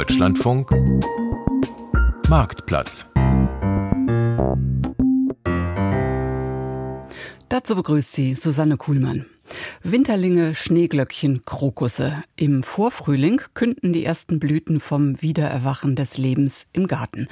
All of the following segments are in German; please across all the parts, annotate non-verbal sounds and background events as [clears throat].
Deutschlandfunk Marktplatz Dazu begrüßt sie Susanne Kuhlmann. Winterlinge, Schneeglöckchen, Krokusse. Im Vorfrühling künden die ersten Blüten vom Wiedererwachen des Lebens im Garten.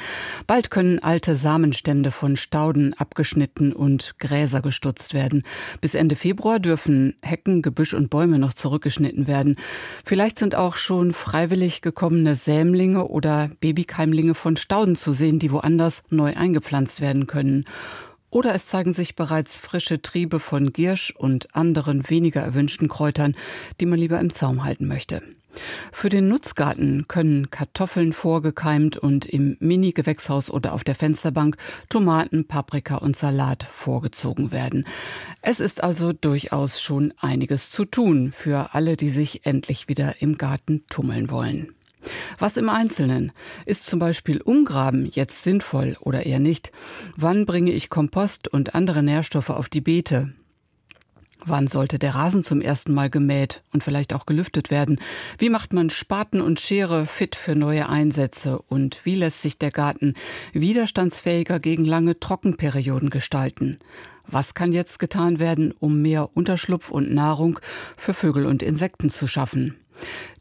Bald können alte Samenstände von Stauden abgeschnitten und Gräser gestutzt werden. Bis Ende Februar dürfen Hecken, Gebüsch und Bäume noch zurückgeschnitten werden. Vielleicht sind auch schon freiwillig gekommene Sämlinge oder Babykeimlinge von Stauden zu sehen, die woanders neu eingepflanzt werden können. Oder es zeigen sich bereits frische Triebe von Giersch und anderen weniger erwünschten Kräutern, die man lieber im Zaum halten möchte. Für den Nutzgarten können Kartoffeln vorgekeimt und im Mini-Gewächshaus oder auf der Fensterbank Tomaten, Paprika und Salat vorgezogen werden. Es ist also durchaus schon einiges zu tun für alle, die sich endlich wieder im Garten tummeln wollen. Was im Einzelnen? Ist zum Beispiel Umgraben jetzt sinnvoll oder eher nicht? Wann bringe ich Kompost und andere Nährstoffe auf die Beete? Wann sollte der Rasen zum ersten Mal gemäht und vielleicht auch gelüftet werden? Wie macht man Spaten und Schere fit für neue Einsätze? Und wie lässt sich der Garten widerstandsfähiger gegen lange Trockenperioden gestalten? Was kann jetzt getan werden, um mehr Unterschlupf und Nahrung für Vögel und Insekten zu schaffen?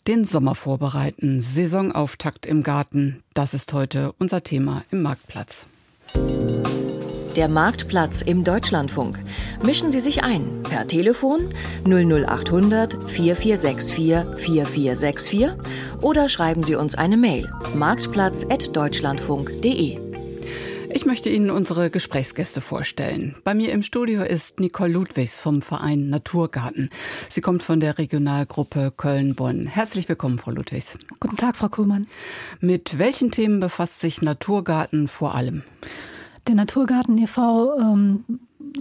Den Sommer vorbereiten, Saisonauftakt im Garten, das ist heute unser Thema im Marktplatz. Der Marktplatz im Deutschlandfunk. Mischen Sie sich ein per Telefon 00800 4464 4464 oder schreiben Sie uns eine Mail marktplatz.deutschlandfunk.de. Ich möchte Ihnen unsere Gesprächsgäste vorstellen. Bei mir im Studio ist Nicole Ludwigs vom Verein Naturgarten. Sie kommt von der Regionalgruppe Köln-Bonn. Herzlich willkommen, Frau Ludwigs. Guten Tag, Frau Kuhlmann. Mit welchen Themen befasst sich Naturgarten vor allem? Der Naturgarten e.V. Ähm,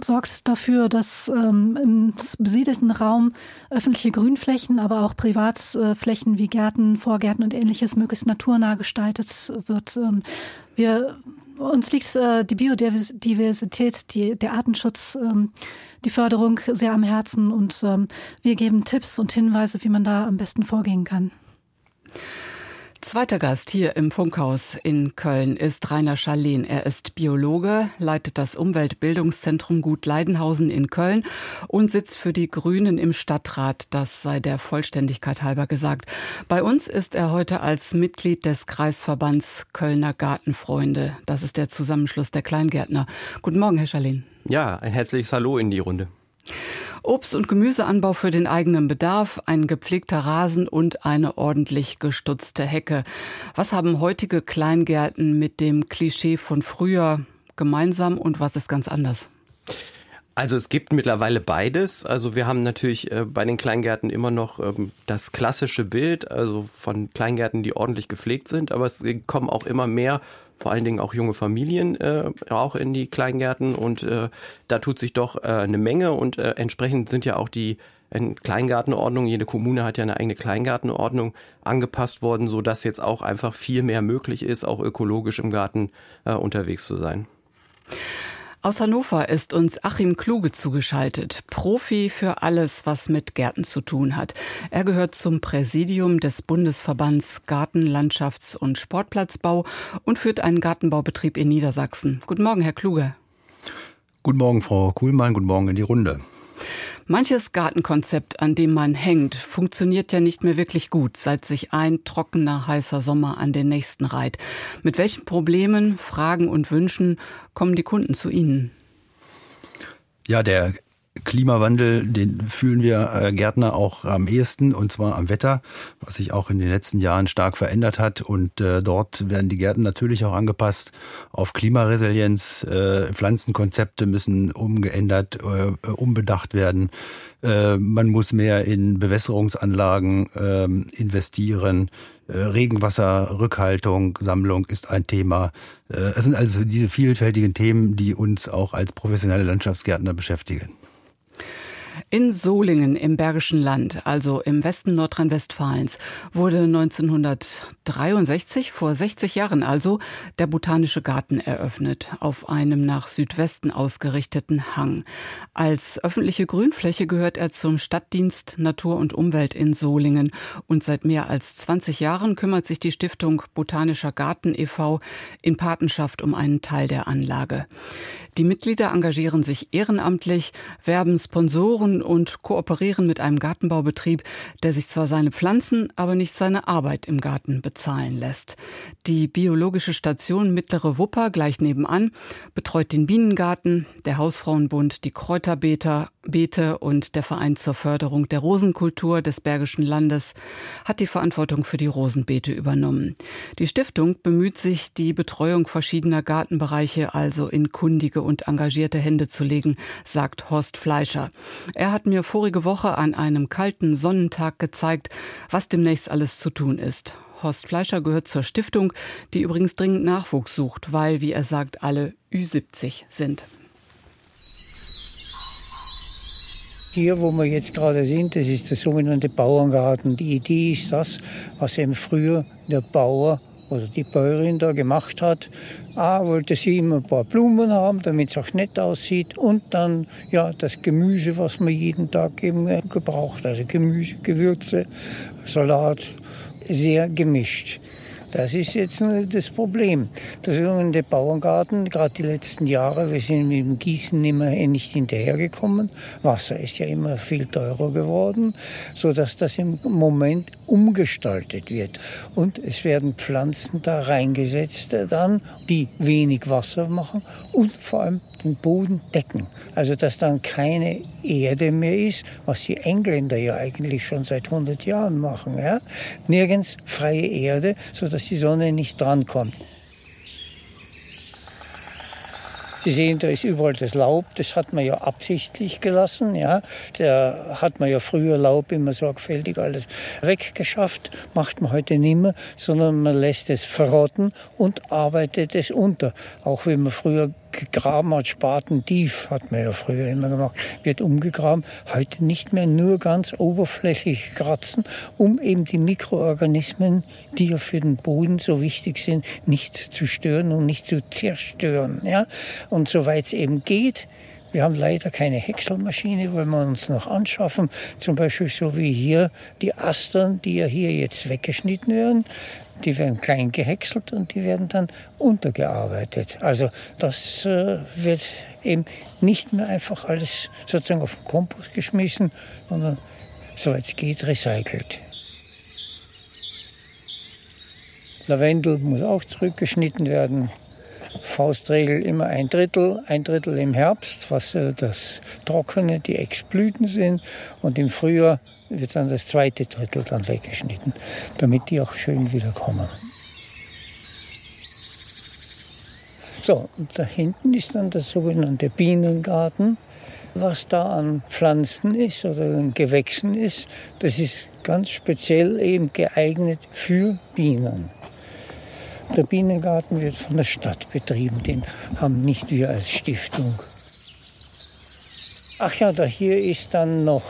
sorgt dafür, dass ähm, im besiedelten Raum öffentliche Grünflächen, aber auch Privatflächen wie Gärten, Vorgärten und ähnliches möglichst naturnah gestaltet wird. Ähm, wir uns liegt äh, die Biodiversität, die, der Artenschutz, ähm, die Förderung sehr am Herzen und ähm, wir geben Tipps und Hinweise, wie man da am besten vorgehen kann. Zweiter Gast hier im Funkhaus in Köln ist Rainer Scharlehn. Er ist Biologe, leitet das Umweltbildungszentrum Gut Leidenhausen in Köln und sitzt für die Grünen im Stadtrat. Das sei der Vollständigkeit halber gesagt. Bei uns ist er heute als Mitglied des Kreisverbands Kölner Gartenfreunde. Das ist der Zusammenschluss der Kleingärtner. Guten Morgen, Herr Scharlehn. Ja, ein herzliches Hallo in die Runde. Obst- und Gemüseanbau für den eigenen Bedarf, ein gepflegter Rasen und eine ordentlich gestutzte Hecke. Was haben heutige Kleingärten mit dem Klischee von früher gemeinsam und was ist ganz anders? Also es gibt mittlerweile beides. Also wir haben natürlich äh, bei den Kleingärten immer noch ähm, das klassische Bild, also von Kleingärten, die ordentlich gepflegt sind, aber es kommen auch immer mehr vor allen Dingen auch junge Familien äh, auch in die Kleingärten und äh, da tut sich doch äh, eine Menge und äh, entsprechend sind ja auch die äh, Kleingartenordnung, jede Kommune hat ja eine eigene Kleingartenordnung angepasst worden, so dass jetzt auch einfach viel mehr möglich ist, auch ökologisch im Garten unterwegs zu sein. Aus Hannover ist uns Achim Kluge zugeschaltet, Profi für alles, was mit Gärten zu tun hat. Er gehört zum Präsidium des Bundesverbands Garten, Landschafts- und Sportplatzbau und führt einen Gartenbaubetrieb in Niedersachsen. Guten Morgen, Herr Kluge. Guten Morgen, Frau Kuhlmann. Guten Morgen in die Runde. Manches Gartenkonzept, an dem man hängt, funktioniert ja nicht mehr wirklich gut, seit sich ein trockener, heißer Sommer an den nächsten reiht. Mit welchen Problemen, Fragen und Wünschen kommen die Kunden zu Ihnen? Ja, der Klimawandel, den fühlen wir äh, Gärtner auch am ehesten und zwar am Wetter, was sich auch in den letzten Jahren stark verändert hat. Und äh, dort werden die Gärten natürlich auch angepasst auf Klimaresilienz. Äh, Pflanzenkonzepte müssen umgeändert, umbedacht werden. Man muss mehr in Bewässerungsanlagen ähm, investieren. Regenwasserrückhaltung, Sammlung ist ein Thema. Es sind also diese vielfältigen Themen, die uns auch als professionelle Landschaftsgärtner beschäftigen. In Solingen im Bergischen Land, also im Westen Nordrhein-Westfalens, wurde 1963, vor 60 Jahren also, der Botanische Garten eröffnet, auf einem nach Südwesten ausgerichteten Hang. Als öffentliche Grünfläche gehört er zum Stadtdienst Natur und Umwelt in Solingen und seit mehr als 20 Jahren kümmert sich die Stiftung Botanischer Garten e.V. in Patenschaft um einen Teil der Anlage. Die Mitglieder engagieren sich ehrenamtlich, werben Sponsoren und kooperieren mit einem Gartenbaubetrieb, der sich zwar seine Pflanzen, aber nicht seine Arbeit im Garten bezahlen lässt. Die biologische Station Mittlere Wupper gleich nebenan betreut den Bienengarten, der Hausfrauenbund die Kräuterbeete Beete und der Verein zur Förderung der Rosenkultur des Bergischen Landes hat die Verantwortung für die Rosenbeete übernommen. Die Stiftung bemüht sich, die Betreuung verschiedener Gartenbereiche also in kundige und engagierte Hände zu legen, sagt Horst Fleischer. Er hat mir vorige Woche an einem kalten Sonnentag gezeigt, was demnächst alles zu tun ist. Horst Fleischer gehört zur Stiftung, die übrigens dringend Nachwuchs sucht, weil, wie er sagt, alle Ü70 sind. Hier, wo wir jetzt gerade sind, das ist der sogenannte Bauerngarten. Die Idee ist das, was eben früher der Bauer oder die Bäuerin da gemacht hat. A, wollte sie immer ein paar Blumen haben, damit es auch nett aussieht. Und dann ja, das Gemüse, was man jeden Tag eben gebraucht. Also Gemüse, Gewürze, Salat, sehr gemischt. Das ist jetzt das Problem. Der sogenannte Bauerngarten, gerade die letzten Jahre, wir sind mit dem Gießen immer nicht hinterhergekommen. Wasser ist ja immer viel teurer geworden, sodass das im Moment umgestaltet wird. Und es werden Pflanzen da reingesetzt dann, die wenig Wasser machen und vor allem den Boden decken. Also dass dann keine Erde mehr ist, was die Engländer ja eigentlich schon seit 100 Jahren machen. Ja? Nirgends freie Erde, sodass die Sonne nicht drankommt. Sie sehen, da ist überall das Laub, das hat man ja absichtlich gelassen. Ja. Da hat man ja früher Laub immer sorgfältig alles weggeschafft, macht man heute nicht mehr, sondern man lässt es verrotten und arbeitet es unter. Auch wenn man früher gegraben hat, Spaten tief, hat man ja früher immer gemacht, wird umgegraben. Heute nicht mehr nur ganz oberflächlich kratzen, um eben die Mikroorganismen, die ja für den Boden so wichtig sind, nicht zu stören und nicht zu zerstören. Ja? Und soweit es eben geht, wir haben leider keine Häckselmaschine, wollen wir uns noch anschaffen. Zum Beispiel so wie hier die Astern, die ja hier jetzt weggeschnitten werden. Die werden klein gehäckselt und die werden dann untergearbeitet. Also das äh, wird eben nicht mehr einfach alles sozusagen auf den Kompost geschmissen, sondern soweit es geht recycelt. Lavendel muss auch zurückgeschnitten werden. Faustregel immer ein Drittel, ein Drittel im Herbst, was äh, das Trockene, die Exblüten sind. Und im Frühjahr wird dann das zweite Drittel dann weggeschnitten, damit die auch schön wieder kommen. So, und da hinten ist dann der sogenannte Bienengarten. Was da an Pflanzen ist oder an Gewächsen ist, das ist ganz speziell eben geeignet für Bienen. Der Bienengarten wird von der Stadt betrieben, den haben nicht wir als Stiftung. Ach ja, da hier ist dann noch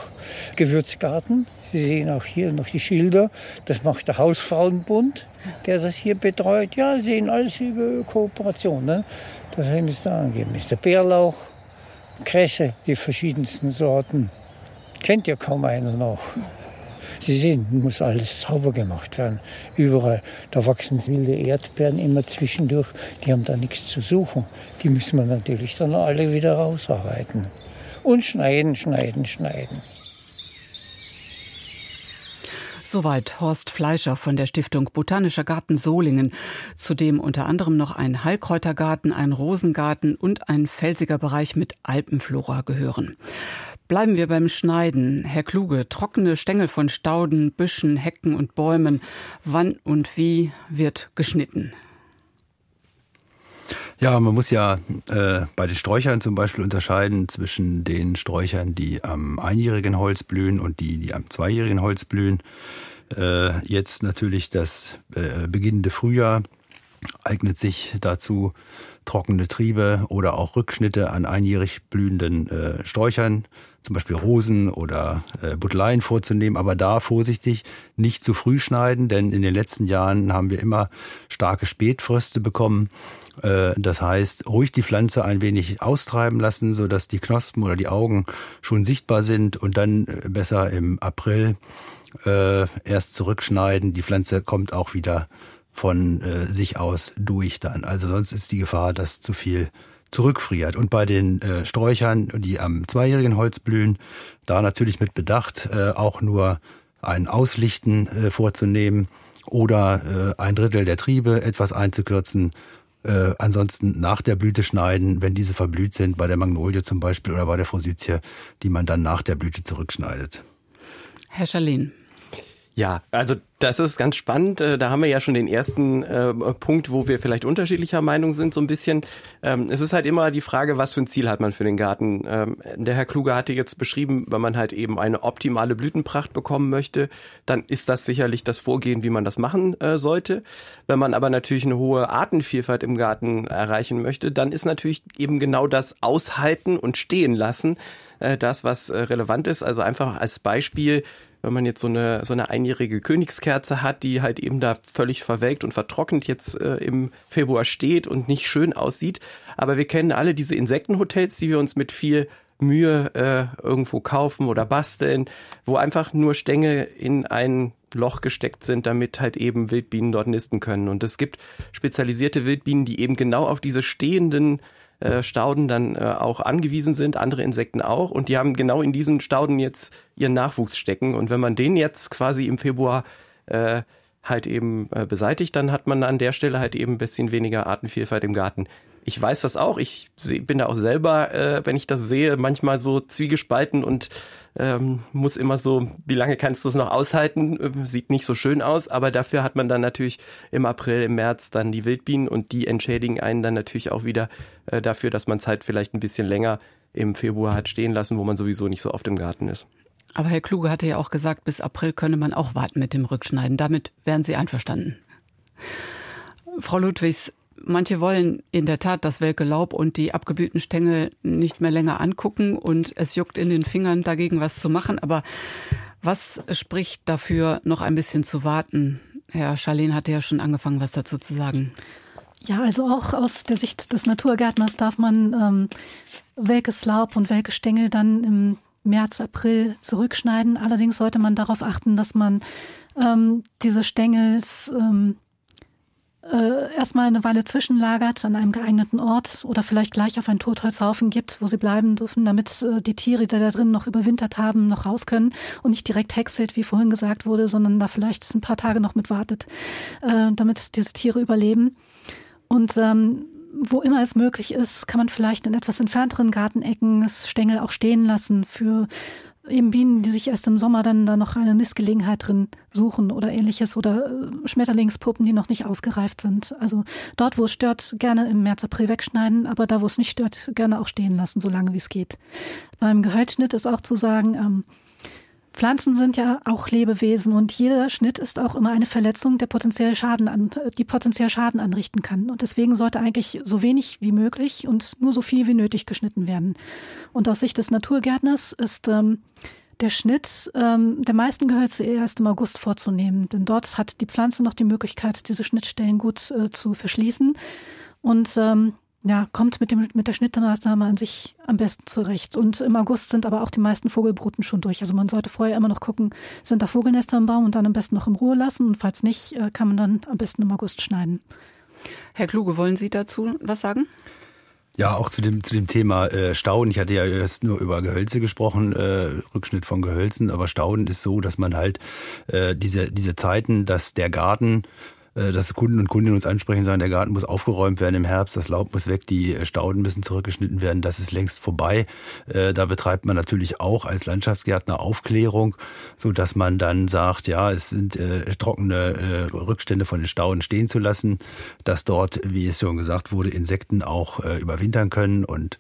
Gewürzgarten. Sie sehen auch hier noch die Schilder. Das macht der Hausfrauenbund, der das hier betreut. Ja, Sie sehen alles über Kooperation. Ne? Das haben Sie da angegeben. Ist der Bärlauch, Kresse, die verschiedensten Sorten. Kennt ja kaum einer noch. Sie sehen, muss alles sauber gemacht werden. Überall. Da wachsen wilde Erdbeeren immer zwischendurch. Die haben da nichts zu suchen. Die müssen wir natürlich dann alle wieder rausarbeiten. Und schneiden, schneiden, schneiden. Soweit Horst Fleischer von der Stiftung Botanischer Garten Solingen, zu dem unter anderem noch ein Heilkräutergarten, ein Rosengarten und ein felsiger Bereich mit Alpenflora gehören. Bleiben wir beim Schneiden. Herr Kluge, trockene Stängel von Stauden, Büschen, Hecken und Bäumen. Wann und wie wird geschnitten? Ja, man muss ja äh, bei den Sträuchern zum Beispiel unterscheiden zwischen den Sträuchern, die am einjährigen Holz blühen und die, die am zweijährigen Holz blühen. Äh, jetzt natürlich das äh, beginnende Frühjahr eignet sich dazu trockene Triebe oder auch Rückschnitte an einjährig blühenden äh, Sträuchern, zum Beispiel Rosen oder äh, Butteleien vorzunehmen, aber da vorsichtig nicht zu früh schneiden, denn in den letzten Jahren haben wir immer starke Spätfröste bekommen. Äh, das heißt, ruhig die Pflanze ein wenig austreiben lassen, sodass die Knospen oder die Augen schon sichtbar sind und dann äh, besser im April äh, erst zurückschneiden. Die Pflanze kommt auch wieder von äh, sich aus durch dann. Also sonst ist die Gefahr, dass zu viel zurückfriert. Und bei den äh, Sträuchern, die am zweijährigen Holz blühen, da natürlich mit Bedacht äh, auch nur ein Auslichten äh, vorzunehmen oder äh, ein Drittel der Triebe etwas einzukürzen. Äh, ansonsten nach der Blüte schneiden, wenn diese verblüht sind, bei der Magnolie zum Beispiel oder bei der Forsythie, die man dann nach der Blüte zurückschneidet. Herr Schalin. Ja, also das ist ganz spannend. Äh, da haben wir ja schon den ersten äh, Punkt, wo wir vielleicht unterschiedlicher Meinung sind, so ein bisschen. Ähm, es ist halt immer die Frage, was für ein Ziel hat man für den Garten. Ähm, der Herr Kluge hatte jetzt beschrieben, wenn man halt eben eine optimale Blütenpracht bekommen möchte, dann ist das sicherlich das Vorgehen, wie man das machen äh, sollte. Wenn man aber natürlich eine hohe Artenvielfalt im Garten erreichen möchte, dann ist natürlich eben genau das Aushalten und Stehen lassen äh, das, was äh, relevant ist. Also einfach als Beispiel, wenn man jetzt so eine, so eine einjährige Königskerze hat, die halt eben da völlig verwelkt und vertrocknet jetzt äh, im Februar steht und nicht schön aussieht. Aber wir kennen alle diese Insektenhotels, die wir uns mit viel Mühe äh, irgendwo kaufen oder basteln, wo einfach nur Stängel in ein Loch gesteckt sind, damit halt eben Wildbienen dort nisten können. Und es gibt spezialisierte Wildbienen, die eben genau auf diese stehenden äh, Stauden dann äh, auch angewiesen sind, andere Insekten auch. Und die haben genau in diesen Stauden jetzt ihren Nachwuchs stecken. Und wenn man den jetzt quasi im Februar äh, halt eben äh, beseitigt, dann hat man an der Stelle halt eben ein bisschen weniger Artenvielfalt im Garten ich weiß das auch. Ich bin da auch selber, äh, wenn ich das sehe, manchmal so zwiegespalten und ähm, muss immer so, wie lange kannst du es noch aushalten? Ähm, sieht nicht so schön aus, aber dafür hat man dann natürlich im April, im März dann die Wildbienen und die entschädigen einen dann natürlich auch wieder äh, dafür, dass man es halt vielleicht ein bisschen länger im Februar hat stehen lassen, wo man sowieso nicht so oft im Garten ist. Aber Herr Kluge hatte ja auch gesagt, bis April könne man auch warten mit dem Rückschneiden. Damit wären Sie einverstanden. Frau Ludwigs, Manche wollen in der Tat das welke Laub und die abgeblühten Stängel nicht mehr länger angucken und es juckt in den Fingern dagegen was zu machen. Aber was spricht dafür, noch ein bisschen zu warten? Herr Scharlin hatte ja schon angefangen, was dazu zu sagen. Ja, also auch aus der Sicht des Naturgärtners darf man ähm, welkes Laub und welke Stängel dann im März, April zurückschneiden. Allerdings sollte man darauf achten, dass man ähm, diese Stängels ähm, äh, erstmal eine Weile zwischenlagert an einem geeigneten Ort oder vielleicht gleich auf einen Totholzhaufen gibt, wo sie bleiben dürfen, damit äh, die Tiere, die da drin noch überwintert haben, noch raus können und nicht direkt häckselt, wie vorhin gesagt wurde, sondern da vielleicht ein paar Tage noch mit wartet, äh, damit diese Tiere überleben. Und ähm, wo immer es möglich ist, kann man vielleicht in etwas entfernteren Gartenecken das Stängel auch stehen lassen für eben Bienen, die sich erst im Sommer dann da noch eine Nistgelegenheit drin suchen oder ähnliches oder äh, Schmetterlingspuppen, die noch nicht ausgereift sind. Also dort, wo es stört, gerne im März, April wegschneiden, aber da, wo es nicht stört, gerne auch stehen lassen, solange wie es geht. Beim Gehölzschnitt ist auch zu sagen, ähm, Pflanzen sind ja auch Lebewesen und jeder Schnitt ist auch immer eine Verletzung, der potenziell Schaden an, die potenziell Schaden anrichten kann. Und deswegen sollte eigentlich so wenig wie möglich und nur so viel wie nötig geschnitten werden. Und aus Sicht des Naturgärtners ist ähm, der Schnitt ähm, der meisten Gehölze erst im August vorzunehmen. Denn dort hat die Pflanze noch die Möglichkeit, diese Schnittstellen gut äh, zu verschließen. Und ähm, ja, kommt mit, dem, mit der Schnittmaßnahme an sich am besten zurecht. Und im August sind aber auch die meisten Vogelbruten schon durch. Also man sollte vorher immer noch gucken, sind da Vogelnester im Baum und dann am besten noch in Ruhe lassen. Und falls nicht, äh, kann man dann am besten im August schneiden. Herr Kluge, wollen Sie dazu was sagen? Ja, auch zu dem, zu dem Thema äh, Stauden. Ich hatte ja erst nur über Gehölze gesprochen, äh, Rückschnitt von Gehölzen, aber Stauden ist so, dass man halt äh, diese, diese Zeiten, dass der Garten dass Kunden und Kundinnen uns ansprechen, sagen, der Garten muss aufgeräumt werden im Herbst, das Laub muss weg, die äh, Stauden müssen zurückgeschnitten werden, das ist längst vorbei. Äh, da betreibt man natürlich auch als Landschaftsgärtner Aufklärung, so dass man dann sagt, ja, es sind trockene Rückstände von den Stauden stehen zu lassen, dass dort, wie es schon gesagt wurde, Insekten auch überwintern können und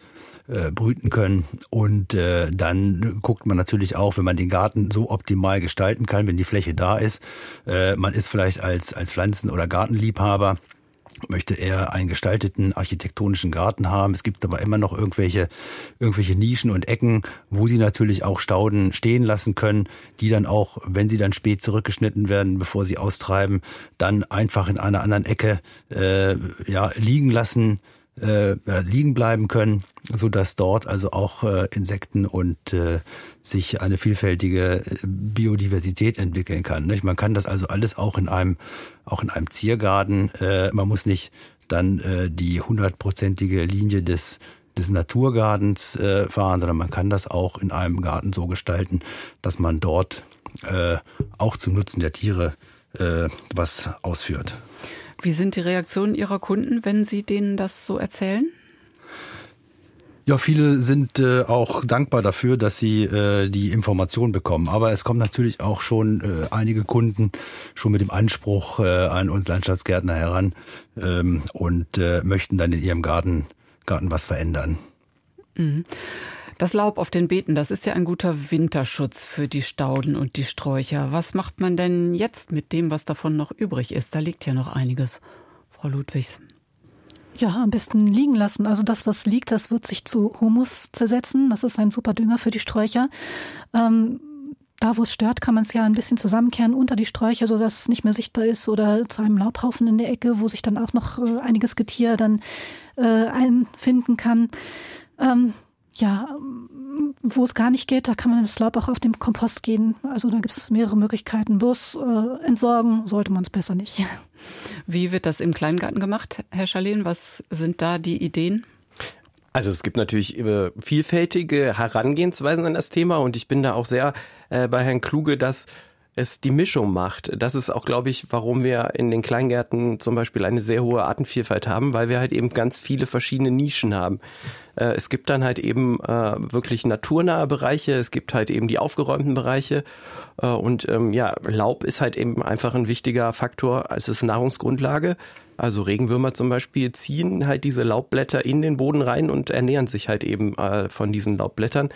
äh, brüten können. Und äh, dann guckt man natürlich auch, wenn man den Garten so optimal gestalten kann, wenn die Fläche da ist. Äh, man ist vielleicht als, als Pflanzen- oder Gartenliebhaber möchte eher einen gestalteten architektonischen Garten haben. Es gibt aber immer noch irgendwelche, irgendwelche Nischen und Ecken, wo sie natürlich auch Stauden stehen lassen können, die dann auch, wenn sie dann spät zurückgeschnitten werden, bevor sie austreiben, dann einfach in einer anderen Ecke äh, ja, liegen lassen äh, liegen bleiben können, so dass dort also auch äh, Insekten und äh, sich eine vielfältige äh, Biodiversität entwickeln kann. Nicht? Man kann das also alles auch in einem auch in einem Ziergarten. Äh, man muss nicht dann äh, die hundertprozentige Linie des des Naturgartens äh, fahren, sondern man kann das auch in einem Garten so gestalten, dass man dort äh, auch zum Nutzen der Tiere äh, was ausführt. Wie sind die Reaktionen Ihrer Kunden, wenn Sie denen das so erzählen? Ja, viele sind äh, auch dankbar dafür, dass sie äh, die Information bekommen. Aber es kommen natürlich auch schon äh, einige Kunden schon mit dem Anspruch äh, an uns Landschaftsgärtner heran ähm, und äh, möchten dann in ihrem Garten, Garten was verändern. Mhm. Das Laub auf den Beeten, das ist ja ein guter Winterschutz für die Stauden und die Sträucher. Was macht man denn jetzt mit dem, was davon noch übrig ist? Da liegt ja noch einiges, Frau Ludwigs. Ja, am besten liegen lassen. Also das, was liegt, das wird sich zu Humus zersetzen. Das ist ein super Dünger für die Sträucher. Ähm, da, wo es stört, kann man es ja ein bisschen zusammenkehren unter die Sträucher, sodass es nicht mehr sichtbar ist oder zu einem Laubhaufen in der Ecke, wo sich dann auch noch äh, einiges Getier dann äh, einfinden kann. Ähm, ja, wo es gar nicht geht, da kann man das Laub auch auf dem Kompost gehen. Also da gibt es mehrere Möglichkeiten. Bloß äh, entsorgen sollte man es besser nicht. [laughs] Wie wird das im Kleingarten gemacht, Herr Schalin? Was sind da die Ideen? Also es gibt natürlich vielfältige Herangehensweisen an das Thema und ich bin da auch sehr äh, bei Herrn Kluge, dass es die Mischung macht. Das ist auch, glaube ich, warum wir in den Kleingärten zum Beispiel eine sehr hohe Artenvielfalt haben, weil wir halt eben ganz viele verschiedene Nischen haben. Äh, es gibt dann halt eben äh, wirklich naturnahe Bereiche, es gibt halt eben die aufgeräumten Bereiche äh, und ähm, ja, Laub ist halt eben einfach ein wichtiger Faktor als es Nahrungsgrundlage. Also Regenwürmer zum Beispiel ziehen halt diese Laubblätter in den Boden rein und ernähren sich halt eben äh, von diesen Laubblättern.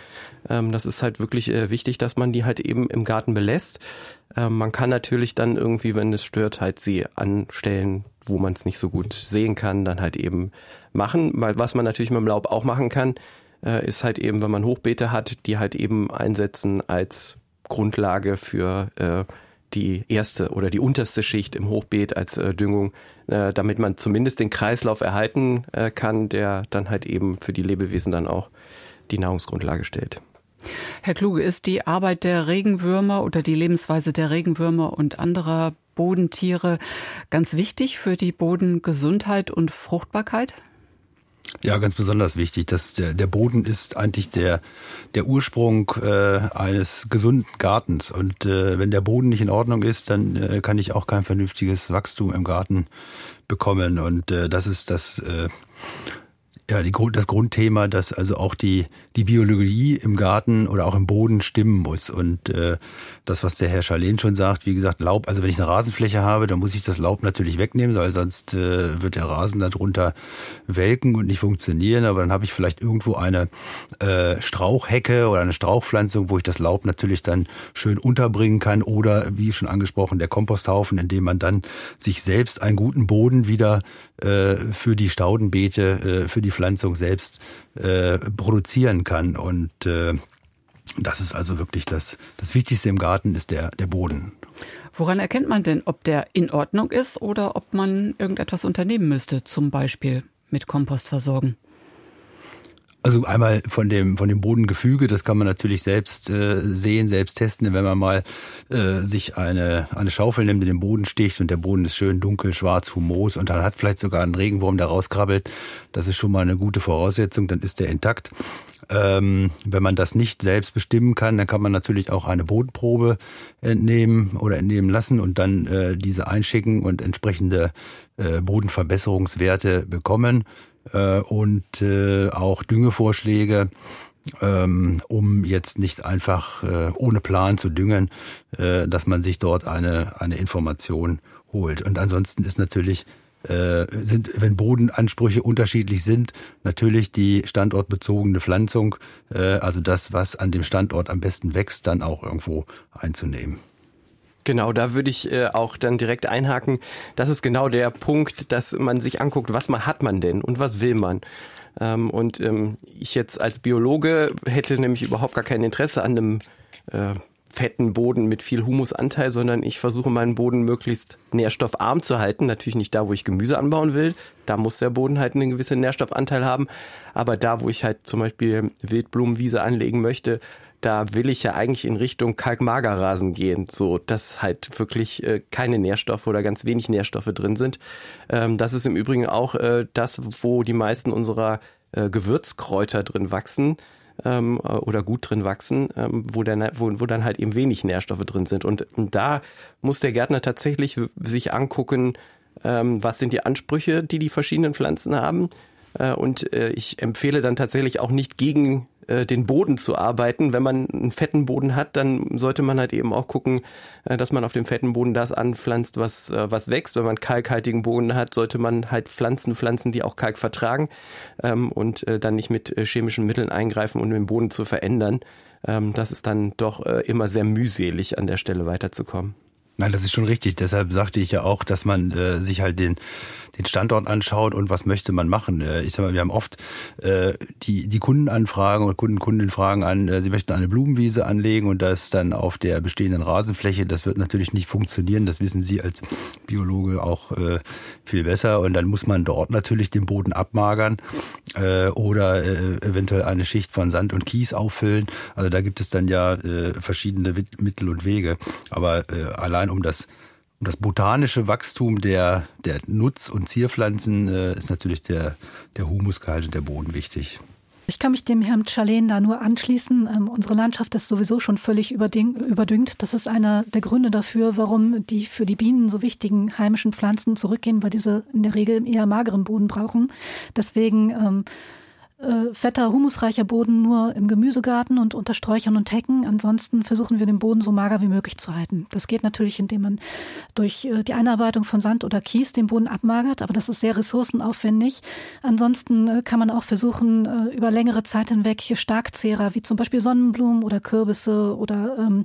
Ähm, das ist halt wirklich äh, wichtig, dass man die halt eben im Garten belässt. Ähm, man kann natürlich dann irgendwie, wenn es stört, halt sie anstellen, wo man es nicht so gut sehen kann, dann halt eben machen. Was man natürlich mit dem Laub auch machen kann, äh, ist halt eben, wenn man Hochbeete hat, die halt eben einsetzen als Grundlage für die erste oder die unterste Schicht im Hochbeet als äh, Düngung, äh, damit man zumindest den Kreislauf erhalten äh, kann, der dann halt eben für die Lebewesen dann auch die Nahrungsgrundlage stellt. Herr Kluge, ist die Arbeit der Regenwürmer oder die Lebensweise der Regenwürmer und anderer Bodentiere ganz wichtig für die Bodengesundheit und Fruchtbarkeit? Ja, ganz besonders wichtig. dass der, der Boden ist eigentlich der, der Ursprung äh, eines gesunden Gartens. Und äh, wenn der Boden nicht in Ordnung ist, dann äh, kann ich auch kein vernünftiges Wachstum im Garten bekommen. Und äh, das ist das äh, ja, die, das Grundthema, dass also auch die, die Biologie im Garten oder auch im Boden stimmen muss. Und äh, das, was der Herr Schalen schon sagt, wie gesagt, Laub, also wenn ich eine Rasenfläche habe, dann muss ich das Laub natürlich wegnehmen, weil sonst äh, wird der Rasen darunter welken und nicht funktionieren. Aber dann habe ich vielleicht irgendwo eine äh, Strauchhecke oder eine Strauchpflanzung, wo ich das Laub natürlich dann schön unterbringen kann. Oder wie schon angesprochen, der Komposthaufen, in dem man dann sich selbst einen guten Boden wieder für die Staudenbeete, äh, für die Pflanzung selbst äh, produzieren kann. Und äh, das ist also wirklich das, das Wichtigste im Garten ist der, der Boden. Woran erkennt man denn, ob der in Ordnung ist oder ob man irgendetwas unternehmen müsste, zum Beispiel mit Kompost versorgen? Also einmal von dem von dem Bodengefüge, das kann man natürlich selbst äh, sehen, selbst testen, wenn man mal äh, sich eine eine Schaufel nimmt, in den Boden sticht und der Boden ist schön dunkel, schwarz, humos und dann hat vielleicht sogar ein Regenwurm, der rauskrabbelt. Das ist schon mal eine gute Voraussetzung, dann ist der intakt. Ähm, wenn man das nicht selbst bestimmen kann, dann kann man natürlich auch eine Bodenprobe entnehmen oder entnehmen lassen und dann äh, diese einschicken und entsprechende äh, Bodenverbesserungswerte bekommen äh, und äh, auch Düngevorschläge ähm, um jetzt nicht einfach äh, ohne Plan zu düngen, äh, dass man sich dort eine, eine Information holt. Und ansonsten ist natürlich äh, sind, wenn Bodenansprüche unterschiedlich sind, natürlich die standortbezogene Pflanzung, äh, also das, was an dem Standort am besten wächst, dann auch irgendwo einzunehmen. Genau, da würde ich äh, auch dann direkt einhaken. Das ist genau der Punkt, dass man sich anguckt, was man hat man denn und was will man. Ähm, und ähm, ich jetzt als Biologe hätte nämlich überhaupt gar kein Interesse an einem äh, fetten Boden mit viel Humusanteil, sondern ich versuche meinen Boden möglichst nährstoffarm zu halten. Natürlich nicht da, wo ich Gemüse anbauen will. Da muss der Boden halt einen gewissen Nährstoffanteil haben. Aber da, wo ich halt zum Beispiel Wildblumenwiese anlegen möchte, da will ich ja eigentlich in Richtung Kalkmagerrasen gehen, so dass halt wirklich äh, keine Nährstoffe oder ganz wenig Nährstoffe drin sind. Ähm, das ist im Übrigen auch äh, das, wo die meisten unserer äh, Gewürzkräuter drin wachsen ähm, oder gut drin wachsen, ähm, wo, der, wo, wo dann halt eben wenig Nährstoffe drin sind. Und, und da muss der Gärtner tatsächlich sich angucken, ähm, was sind die Ansprüche, die die verschiedenen Pflanzen haben. Äh, und äh, ich empfehle dann tatsächlich auch nicht gegen äh, den Boden zu arbeiten. Wenn man einen fetten Boden hat, dann sollte man halt eben auch gucken, äh, dass man auf dem fetten Boden das anpflanzt, was, äh, was wächst. Wenn man kalkhaltigen Boden hat, sollte man halt Pflanzen pflanzen, die auch Kalk vertragen ähm, und dann nicht mit chemischen Mitteln eingreifen, um den Boden zu verändern. Ähm, das ist dann doch immer sehr mühselig, an der Stelle weiterzukommen. Nein, das ist schon richtig. Deshalb sagte ich ja auch, dass man sich halt den den Standort anschaut und was möchte man machen. Äh, ich sag mal, wir haben oft äh, die, die Kundenanfragen oder Kunden, Kundinnen fragen an, äh, sie möchten eine Blumenwiese anlegen und das dann auf der bestehenden Rasenfläche. Das wird natürlich nicht funktionieren. Das wissen Sie als Biologe auch äh, viel besser. Und dann muss man dort natürlich den Boden abmagern äh, oder äh, eventuell eine Schicht von Sand und Kies auffüllen. Also da gibt es dann ja äh, verschiedene Mittel und Wege. Aber äh, allein um das und das botanische Wachstum der, der Nutz- und Zierpflanzen äh, ist natürlich der, der Humusgehalt und der Boden wichtig. Ich kann mich dem Herrn Chalen da nur anschließen. Ähm, unsere Landschaft ist sowieso schon völlig überdüngt. Das ist einer der Gründe dafür, warum die für die Bienen so wichtigen heimischen Pflanzen zurückgehen, weil diese in der Regel eher mageren Boden brauchen. Deswegen ähm, äh, fetter, humusreicher Boden nur im Gemüsegarten und unter Sträuchern und Hecken. Ansonsten versuchen wir den Boden so mager wie möglich zu halten. Das geht natürlich, indem man durch äh, die Einarbeitung von Sand oder Kies den Boden abmagert, aber das ist sehr ressourcenaufwendig. Ansonsten äh, kann man auch versuchen, äh, über längere Zeit hinweg Starkzehrer wie zum Beispiel Sonnenblumen oder Kürbisse oder ähm,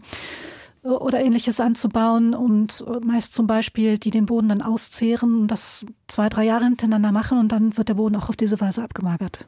oder ähnliches anzubauen und meist zum Beispiel, die den Boden dann auszehren und das zwei, drei Jahre hintereinander machen und dann wird der Boden auch auf diese Weise abgemagert.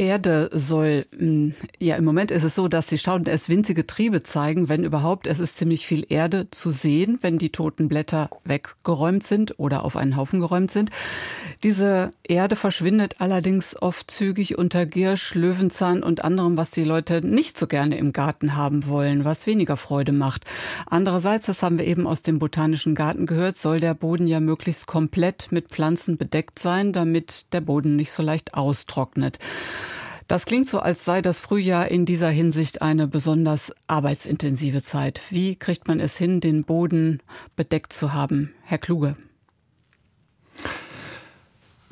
Erde soll, hm, ja, im Moment ist es so, dass die Schauen erst winzige Triebe zeigen, wenn überhaupt. Es ist ziemlich viel Erde zu sehen, wenn die toten Blätter weggeräumt sind oder auf einen Haufen geräumt sind. Diese Erde verschwindet allerdings oft zügig unter Giersch, Löwenzahn und anderem, was die Leute nicht so gerne im Garten haben wollen, was weniger Freude macht. Andererseits, das haben wir eben aus dem Botanischen Garten gehört, soll der Boden ja möglichst komplett mit Pflanzen bedeckt sein, damit der Boden nicht so leicht austrocknet. Das klingt so, als sei das Frühjahr in dieser Hinsicht eine besonders arbeitsintensive Zeit. Wie kriegt man es hin, den Boden bedeckt zu haben? Herr Kluge.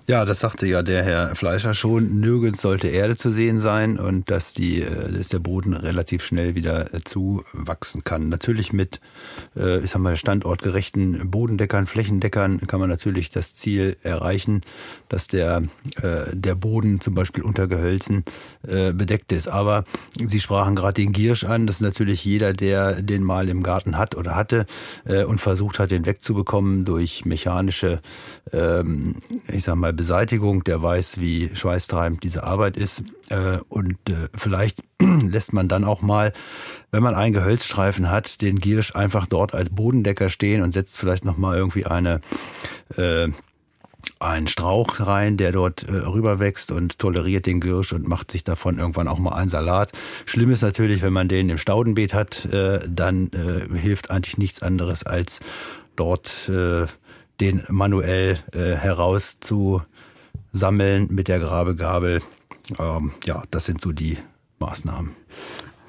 Ja, das sagte ja der Herr Fleischer schon. Nirgends sollte Erde zu sehen sein und dass, die, äh, dass der Boden relativ schnell wieder äh, zuwachsen kann. Natürlich mit, äh, ich sag mal, standortgerechten Bodendeckern, Flächendeckern kann man natürlich das Ziel erreichen, dass der, der Boden zum Beispiel unter Gehölzen bedeckt ist. Aber Sie sprachen gerade den Giersch an. Das ist natürlich jeder, der den mal im Garten hat oder hatte und versucht hat, den wegzubekommen durch mechanische, ähm, ich sag mal, Beseitigung, der weiß, wie schweißtreibend diese Arbeit ist. Äh, und äh, vielleicht [clears throat] lässt man dann auch mal, wenn man einen Gehölzstreifen hat, den Giersch einfach dort als Bodendecker stehen und setzt vielleicht noch mal irgendwie eine äh, einen Strauch rein, der dort äh, rüberwächst und toleriert den Giersch und macht sich davon irgendwann auch mal einen Salat. Schlimm ist natürlich, wenn man den im Staudenbeet hat, äh, dann äh, hilft eigentlich nichts anderes als dort äh, den manuell äh, herauszusammeln mit der Grabegabel. Ähm, ja, das sind so die Maßnahmen.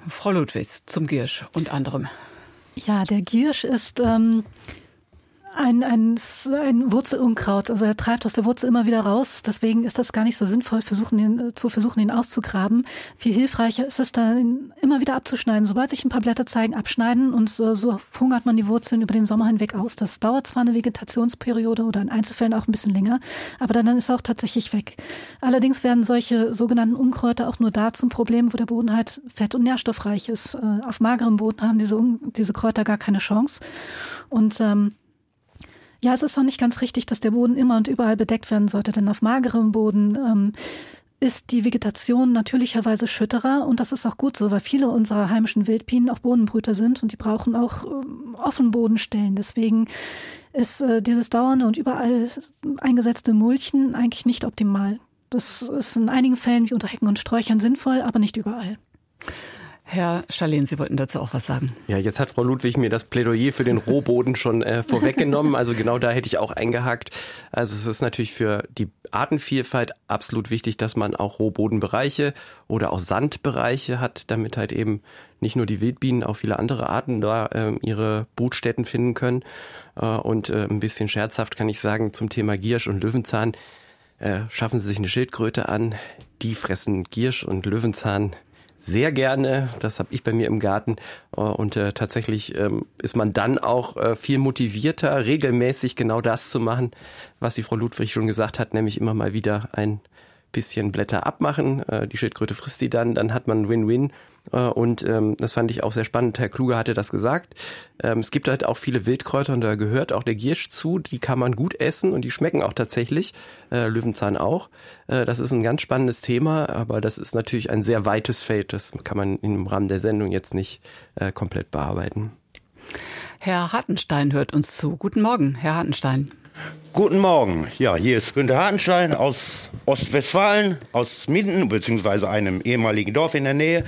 Frau Ludwigs zum Giersch und anderem. Ja, der Giersch ist ähm, ein, ein, ein Wurzelunkraut. Also er treibt aus der Wurzel immer wieder raus. Deswegen ist das gar nicht so sinnvoll, versuchen, ihn, zu versuchen, ihn auszugraben. Viel hilfreicher ist es dann immer wieder abzuschneiden. Sobald sich ein paar Blätter zeigen, abschneiden und so, so hungert man die Wurzeln über den Sommer hinweg aus. Das dauert zwar eine Vegetationsperiode oder in Einzelfällen auch ein bisschen länger, aber dann, dann ist er auch tatsächlich weg. Allerdings werden solche sogenannten Unkräuter auch nur da zum Problem, wo der Boden halt fett- und nährstoffreich ist. Äh, auf magerem Boden haben diese, diese Kräuter gar keine Chance. Und ähm, ja, es ist auch nicht ganz richtig, dass der Boden immer und überall bedeckt werden sollte, denn auf magerem Boden ähm, ist die Vegetation natürlicherweise schütterer und das ist auch gut so, weil viele unserer heimischen Wildbienen auch Bodenbrüter sind und die brauchen auch ähm, Offenbodenstellen. Deswegen ist äh, dieses dauernde und überall eingesetzte Mulchen eigentlich nicht optimal. Das ist in einigen Fällen wie unter Hecken und Sträuchern sinnvoll, aber nicht überall. Herr Schalin, Sie wollten dazu auch was sagen. Ja, jetzt hat Frau Ludwig mir das Plädoyer für den Rohboden schon äh, vorweggenommen. Also genau da hätte ich auch eingehakt. Also es ist natürlich für die Artenvielfalt absolut wichtig, dass man auch Rohbodenbereiche oder auch Sandbereiche hat, damit halt eben nicht nur die Wildbienen, auch viele andere Arten da äh, ihre Brutstätten finden können. Äh, und äh, ein bisschen scherzhaft kann ich sagen zum Thema Giersch und Löwenzahn. Äh, schaffen Sie sich eine Schildkröte an. Die fressen Giersch und Löwenzahn sehr gerne. Das habe ich bei mir im Garten. Äh, und äh, tatsächlich ähm, ist man dann auch äh, viel motivierter, regelmäßig genau das zu machen, was die Frau Ludwig schon gesagt hat, nämlich immer mal wieder ein bisschen Blätter abmachen. Äh, die Schildkröte frisst die dann, dann hat man Win-Win. Äh, und ähm, das fand ich auch sehr spannend. Herr Kluge hatte das gesagt. Ähm, es gibt halt auch viele Wildkräuter und da gehört auch der Giersch zu. Die kann man gut essen und die schmecken auch tatsächlich. Äh, Löwenzahn auch. Das ist ein ganz spannendes Thema, aber das ist natürlich ein sehr weites Feld. Das kann man im Rahmen der Sendung jetzt nicht komplett bearbeiten. Herr Hartenstein hört uns zu. Guten Morgen, Herr Hartenstein. Guten Morgen. Ja, hier ist Günter Hartenstein aus Ostwestfalen, aus Minden, beziehungsweise einem ehemaligen Dorf in der Nähe.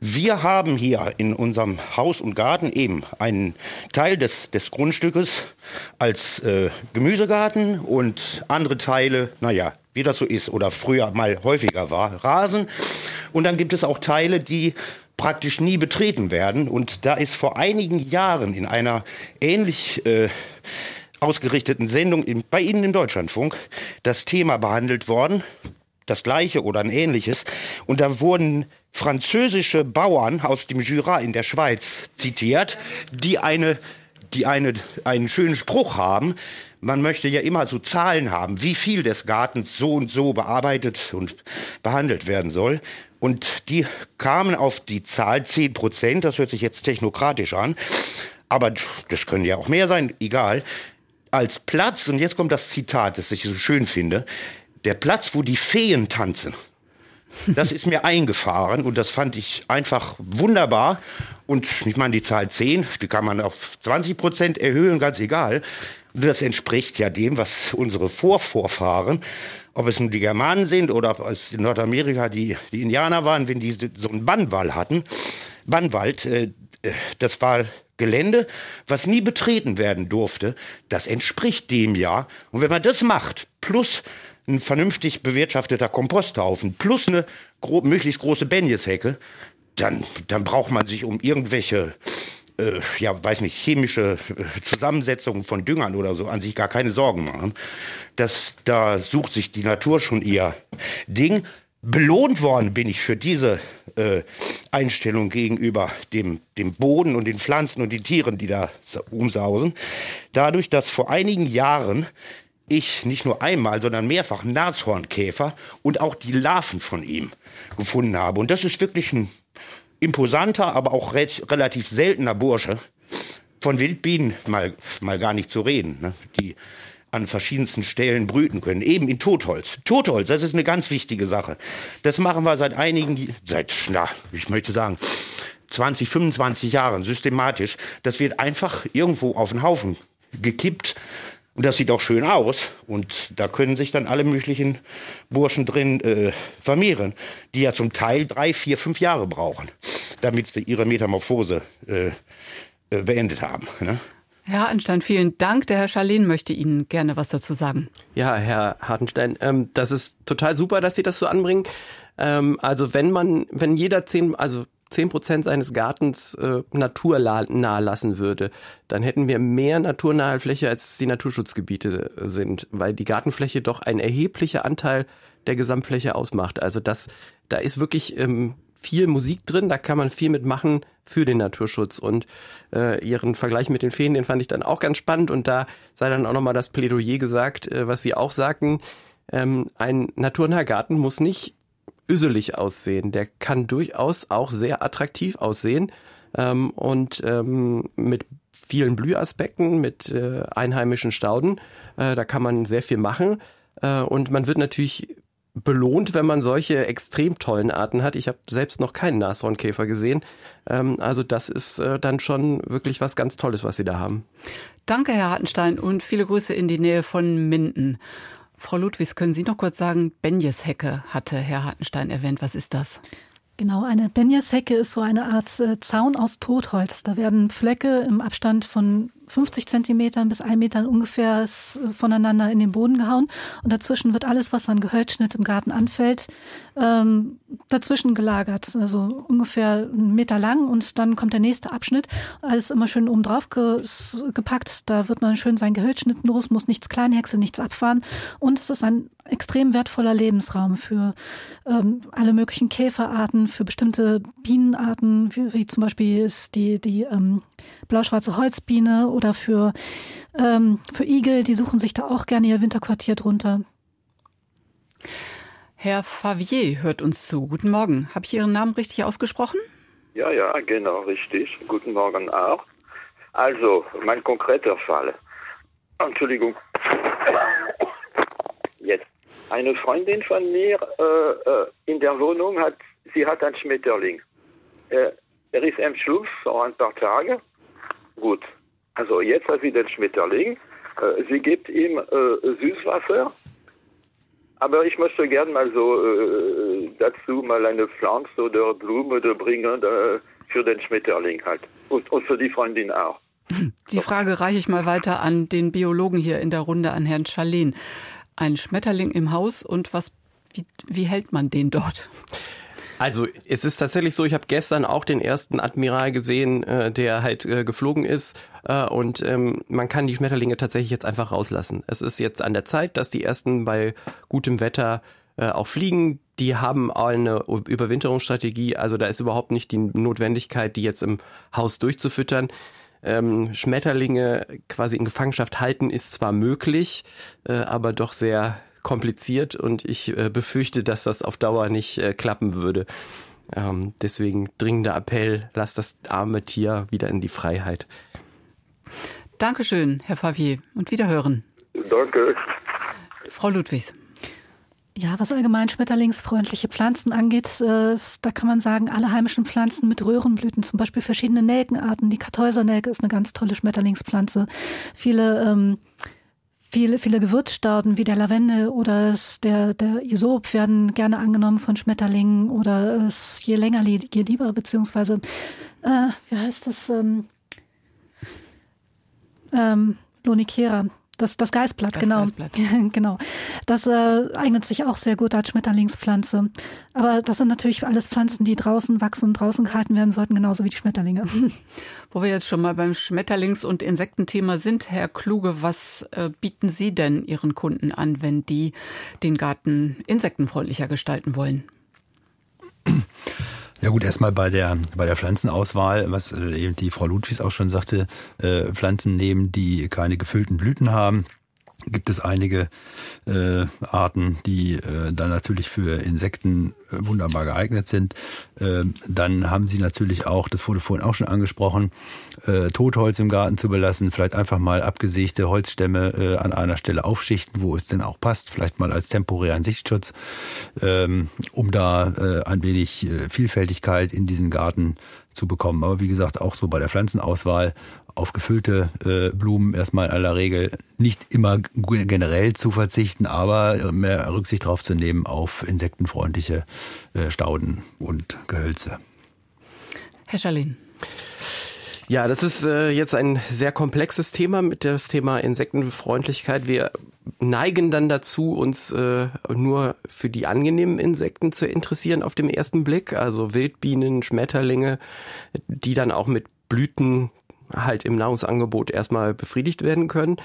Wir haben hier in unserem Haus und Garten eben einen Teil des, des Grundstückes als äh, Gemüsegarten und andere Teile, naja, wie das so ist oder früher mal häufiger war, Rasen. Und dann gibt es auch Teile, die praktisch nie betreten werden. Und da ist vor einigen Jahren in einer ähnlich äh, ausgerichteten Sendung in, bei Ihnen im Deutschlandfunk das Thema behandelt worden, das gleiche oder ein ähnliches. Und da wurden französische Bauern aus dem Jura in der Schweiz zitiert, die eine die eine, einen schönen Spruch haben. Man möchte ja immer so Zahlen haben, wie viel des Gartens so und so bearbeitet und behandelt werden soll. Und die kamen auf die Zahl 10 Prozent, das hört sich jetzt technokratisch an, aber das können ja auch mehr sein, egal als Platz, und jetzt kommt das Zitat, das ich so schön finde, der Platz, wo die Feen tanzen. Das ist mir [laughs] eingefahren und das fand ich einfach wunderbar. Und ich meine, die Zahl 10, die kann man auf 20 Prozent erhöhen, ganz egal. Das entspricht ja dem, was unsere Vorvorfahren, ob es nun die Germanen sind oder ob es in Nordamerika die, die Indianer waren, wenn die so einen Bannwall hatten. Bannwald, äh, das war Gelände, was nie betreten werden durfte, das entspricht dem ja. Und wenn man das macht, plus ein vernünftig bewirtschafteter Komposthaufen, plus eine gro möglichst große Benjeshecke, dann, dann braucht man sich um irgendwelche äh, ja, weiß nicht, chemische äh, Zusammensetzungen von Düngern oder so an sich gar keine Sorgen machen. Das, da sucht sich die Natur schon ihr Ding. Belohnt worden bin ich für diese äh, Einstellung gegenüber dem, dem Boden und den Pflanzen und den Tieren, die da umsausen. Dadurch, dass vor einigen Jahren ich nicht nur einmal, sondern mehrfach Nashornkäfer und auch die Larven von ihm gefunden habe. Und das ist wirklich ein imposanter, aber auch re relativ seltener Bursche. Von Wildbienen mal, mal gar nicht zu reden. Ne? Die an verschiedensten Stellen brüten können, eben in Totholz. Totholz, das ist eine ganz wichtige Sache. Das machen wir seit einigen, seit, na, ich möchte sagen, 20, 25 Jahren systematisch. Das wird einfach irgendwo auf den Haufen gekippt. Und das sieht auch schön aus. Und da können sich dann alle möglichen Burschen drin äh, vermehren, die ja zum Teil drei, vier, fünf Jahre brauchen, damit sie ihre Metamorphose äh, äh beendet haben. Ne? Herr Hartenstein, vielen Dank. Der Herr Schalin möchte Ihnen gerne was dazu sagen. Ja, Herr Hartenstein, ähm, das ist total super, dass Sie das so anbringen. Ähm, also wenn man, wenn jeder zehn, also zehn Prozent seines Gartens äh, naturnah lassen würde, dann hätten wir mehr naturnahe Fläche, als die Naturschutzgebiete sind, weil die Gartenfläche doch ein erheblicher Anteil der Gesamtfläche ausmacht. Also das, da ist wirklich ähm, viel Musik drin, da kann man viel mitmachen für den Naturschutz. Und äh, ihren Vergleich mit den Feen, den fand ich dann auch ganz spannend. Und da sei dann auch nochmal das Plädoyer gesagt, äh, was Sie auch sagten. Ähm, ein naturnaher Garten muss nicht üselig aussehen. Der kann durchaus auch sehr attraktiv aussehen ähm, und ähm, mit vielen Blühaspekten, mit äh, einheimischen Stauden. Äh, da kann man sehr viel machen. Äh, und man wird natürlich belohnt, wenn man solche extrem tollen Arten hat. Ich habe selbst noch keinen Nashornkäfer gesehen. Ähm, also das ist äh, dann schon wirklich was ganz Tolles, was Sie da haben. Danke, Herr Hartenstein, und viele Grüße in die Nähe von Minden. Frau Ludwigs, können Sie noch kurz sagen, Benjeshecke hatte Herr Hartenstein erwähnt. Was ist das? Genau, eine Benjeshecke ist so eine Art äh, Zaun aus Totholz. Da werden Flöcke im Abstand von 50 Zentimetern bis ein Metern ungefähr ist äh, voneinander in den Boden gehauen. Und dazwischen wird alles, was an Gehölzschnitt im Garten anfällt, ähm, dazwischen gelagert. Also ungefähr einen Meter lang und dann kommt der nächste Abschnitt. Alles immer schön oben drauf ge gepackt. Da wird man schön sein Gehölzschnitt los, muss nichts kleinhäckseln, nichts abfahren. Und es ist ein extrem wertvoller Lebensraum für ähm, alle möglichen Käferarten, für bestimmte Bienenarten, wie, wie zum Beispiel ist die, die ähm, blau-schwarze Holzbiene oder für, ähm, für Igel, die suchen sich da auch gerne ihr Winterquartier drunter. Herr Favier hört uns zu. Guten Morgen. Habe ich Ihren Namen richtig ausgesprochen? Ja, ja, genau, richtig. Guten Morgen auch. Also, mein konkreter Fall. Entschuldigung. Eine Freundin von mir äh, äh, in der Wohnung hat, sie hat einen Schmetterling. Äh, er ist am Schluss vor ein paar Tagen. Gut. Also jetzt hat sie den Schmetterling. Äh, sie gibt ihm äh, Süßwasser. Aber ich möchte gerne mal so äh, dazu mal eine Pflanze oder Blume oder bringen für den Schmetterling halt. Und, und für die Freundin auch. Die Frage reiche ich mal weiter an den Biologen hier in der Runde, an Herrn Schalin. Ein Schmetterling im Haus und was, wie, wie hält man den dort? Also es ist tatsächlich so, ich habe gestern auch den ersten Admiral gesehen, äh, der halt äh, geflogen ist äh, und ähm, man kann die Schmetterlinge tatsächlich jetzt einfach rauslassen. Es ist jetzt an der Zeit, dass die ersten bei gutem Wetter äh, auch fliegen. Die haben eine Überwinterungsstrategie, also da ist überhaupt nicht die Notwendigkeit, die jetzt im Haus durchzufüttern. Ähm, Schmetterlinge quasi in Gefangenschaft halten ist zwar möglich, äh, aber doch sehr kompliziert und ich äh, befürchte, dass das auf Dauer nicht äh, klappen würde. Ähm, deswegen dringender Appell, lasst das arme Tier wieder in die Freiheit. Dankeschön, Herr Favier, und wiederhören. Danke. Frau Ludwigs. Ja, was allgemein schmetterlingsfreundliche Pflanzen angeht, äh, da kann man sagen, alle heimischen Pflanzen mit Röhrenblüten, zum Beispiel verschiedene Nelkenarten. Die Kartäusernelke ist eine ganz tolle Schmetterlingspflanze. Viele ähm, Viele, viele Gewürzstauden wie der Lavendel oder der, der Isop werden gerne angenommen von Schmetterlingen oder es je länger, je lieber, beziehungsweise, äh, wie heißt das, ähm, ähm, Lonikera, das, das Geißblatt, das genau. Geißblatt. [laughs] genau. Das äh, eignet sich auch sehr gut als Schmetterlingspflanze. Aber das sind natürlich alles Pflanzen, die draußen wachsen und draußen gehalten werden sollten, genauso wie die Schmetterlinge. [laughs] Wo wir jetzt schon mal beim Schmetterlings- und Insektenthema sind, Herr Kluge, was äh, bieten Sie denn Ihren Kunden an, wenn die den Garten insektenfreundlicher gestalten wollen? [clears throat] Ja gut, erstmal bei der bei der Pflanzenauswahl, was äh, eben die Frau Ludwigs auch schon sagte, äh, Pflanzen nehmen, die keine gefüllten Blüten haben gibt es einige äh, Arten, die äh, dann natürlich für Insekten äh, wunderbar geeignet sind. Äh, dann haben sie natürlich auch, das wurde vorhin auch schon angesprochen, äh, Totholz im Garten zu belassen, vielleicht einfach mal abgesägte Holzstämme äh, an einer Stelle aufschichten, wo es denn auch passt, vielleicht mal als temporären Sichtschutz, ähm, um da äh, ein wenig äh, Vielfältigkeit in diesen Garten zu bekommen. Aber wie gesagt, auch so bei der Pflanzenauswahl auf gefüllte äh, Blumen erstmal in aller Regel nicht immer generell zu verzichten, aber mehr Rücksicht darauf zu nehmen auf insektenfreundliche äh, Stauden und Gehölze. Herr Schalin. Ja, das ist äh, jetzt ein sehr komplexes Thema mit das Thema Insektenfreundlichkeit. Wir neigen dann dazu, uns äh, nur für die angenehmen Insekten zu interessieren auf dem ersten Blick. Also Wildbienen, Schmetterlinge, die dann auch mit Blüten halt im Nahrungsangebot erstmal befriedigt werden können.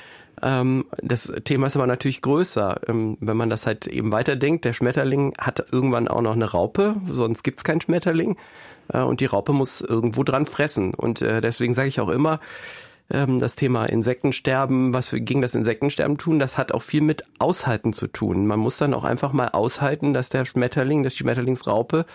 Ähm, das Thema ist aber natürlich größer. Ähm, wenn man das halt eben weiterdenkt, der Schmetterling hat irgendwann auch noch eine Raupe, sonst gibt's keinen Schmetterling. Äh, und die Raupe muss irgendwo dran fressen. Und äh, deswegen sage ich auch immer, ähm, das Thema Insektensterben, was wir gegen das Insektensterben tun, das hat auch viel mit Aushalten zu tun. Man muss dann auch einfach mal aushalten, dass der Schmetterling, dass die Schmetterlingsraupe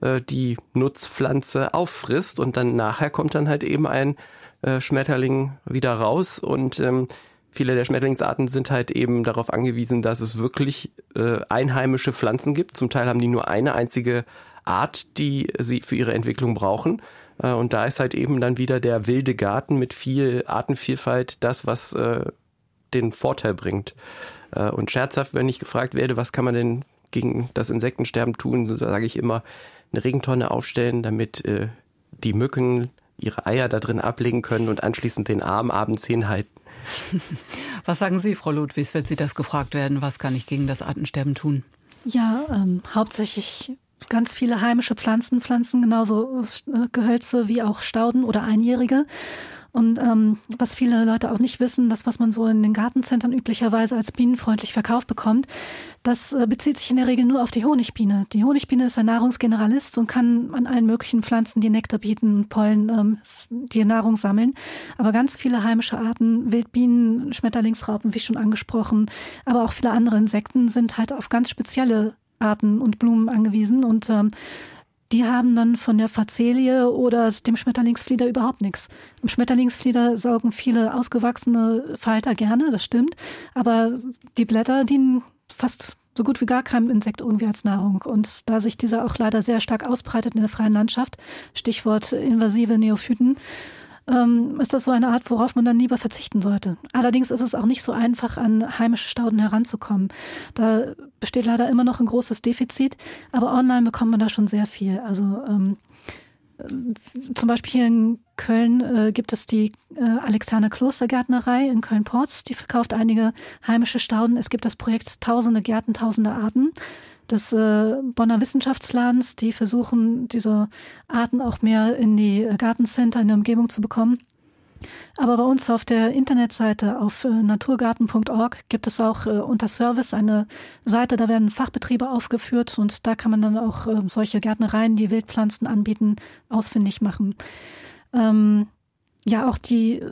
äh, die Nutzpflanze auffrisst und dann nachher kommt dann halt eben ein äh, Schmetterling wieder raus und ähm, viele der Schmetterlingsarten sind halt eben darauf angewiesen, dass es wirklich äh, einheimische Pflanzen gibt. Zum Teil haben die nur eine einzige Art, die sie für ihre Entwicklung brauchen. Äh, und da ist halt eben dann wieder der wilde Garten mit viel Artenvielfalt das, was äh, den Vorteil bringt. Äh, und scherzhaft, wenn ich gefragt werde, was kann man denn gegen das Insektensterben tun, sage ich immer, eine Regentonne aufstellen, damit die Mücken ihre Eier da drin ablegen können und anschließend den Arm abends hinhalten. [laughs] Was sagen Sie, Frau Ludwigs, wenn Sie das gefragt werden, was kann ich gegen das Artensterben tun? Ja, ähm, hauptsächlich ganz viele heimische Pflanzen pflanzen, genauso äh, Gehölze wie auch Stauden oder Einjährige. Und ähm, was viele Leute auch nicht wissen, das, was man so in den Gartencentern üblicherweise als bienenfreundlich verkauft bekommt, das äh, bezieht sich in der Regel nur auf die Honigbiene. Die Honigbiene ist ein Nahrungsgeneralist und kann an allen möglichen Pflanzen, die Nektar bieten, Pollen, ähm, die Nahrung sammeln. Aber ganz viele heimische Arten, Wildbienen, Schmetterlingsraupen, wie schon angesprochen, aber auch viele andere Insekten sind halt auf ganz spezielle Arten und Blumen angewiesen und ähm, die haben dann von der Facelie oder dem Schmetterlingsflieder überhaupt nichts. Im Schmetterlingsflieder saugen viele ausgewachsene Falter gerne, das stimmt, aber die Blätter dienen fast so gut wie gar keinem Insekt irgendwie als Nahrung. Und da sich dieser auch leider sehr stark ausbreitet in der freien Landschaft, Stichwort invasive Neophyten, ähm, ist das so eine Art, worauf man dann lieber verzichten sollte. Allerdings ist es auch nicht so einfach, an heimische Stauden heranzukommen. Da besteht leider immer noch ein großes Defizit, aber online bekommt man da schon sehr viel. Also ähm, zum Beispiel hier in Köln äh, gibt es die äh, Alexander Klostergärtnerei in Köln-Porz. Die verkauft einige heimische Stauden. Es gibt das Projekt Tausende Gärten, Tausende Arten des äh, Bonner Wissenschaftsladens. Die versuchen, diese Arten auch mehr in die äh, Gartencenter in der Umgebung zu bekommen. Aber bei uns auf der Internetseite auf äh, naturgarten.org gibt es auch äh, unter Service eine Seite, da werden Fachbetriebe aufgeführt und da kann man dann auch solche Gärtnereien, die Wildpflanzen anbieten, ausfindig machen. Ähm, ja, auch die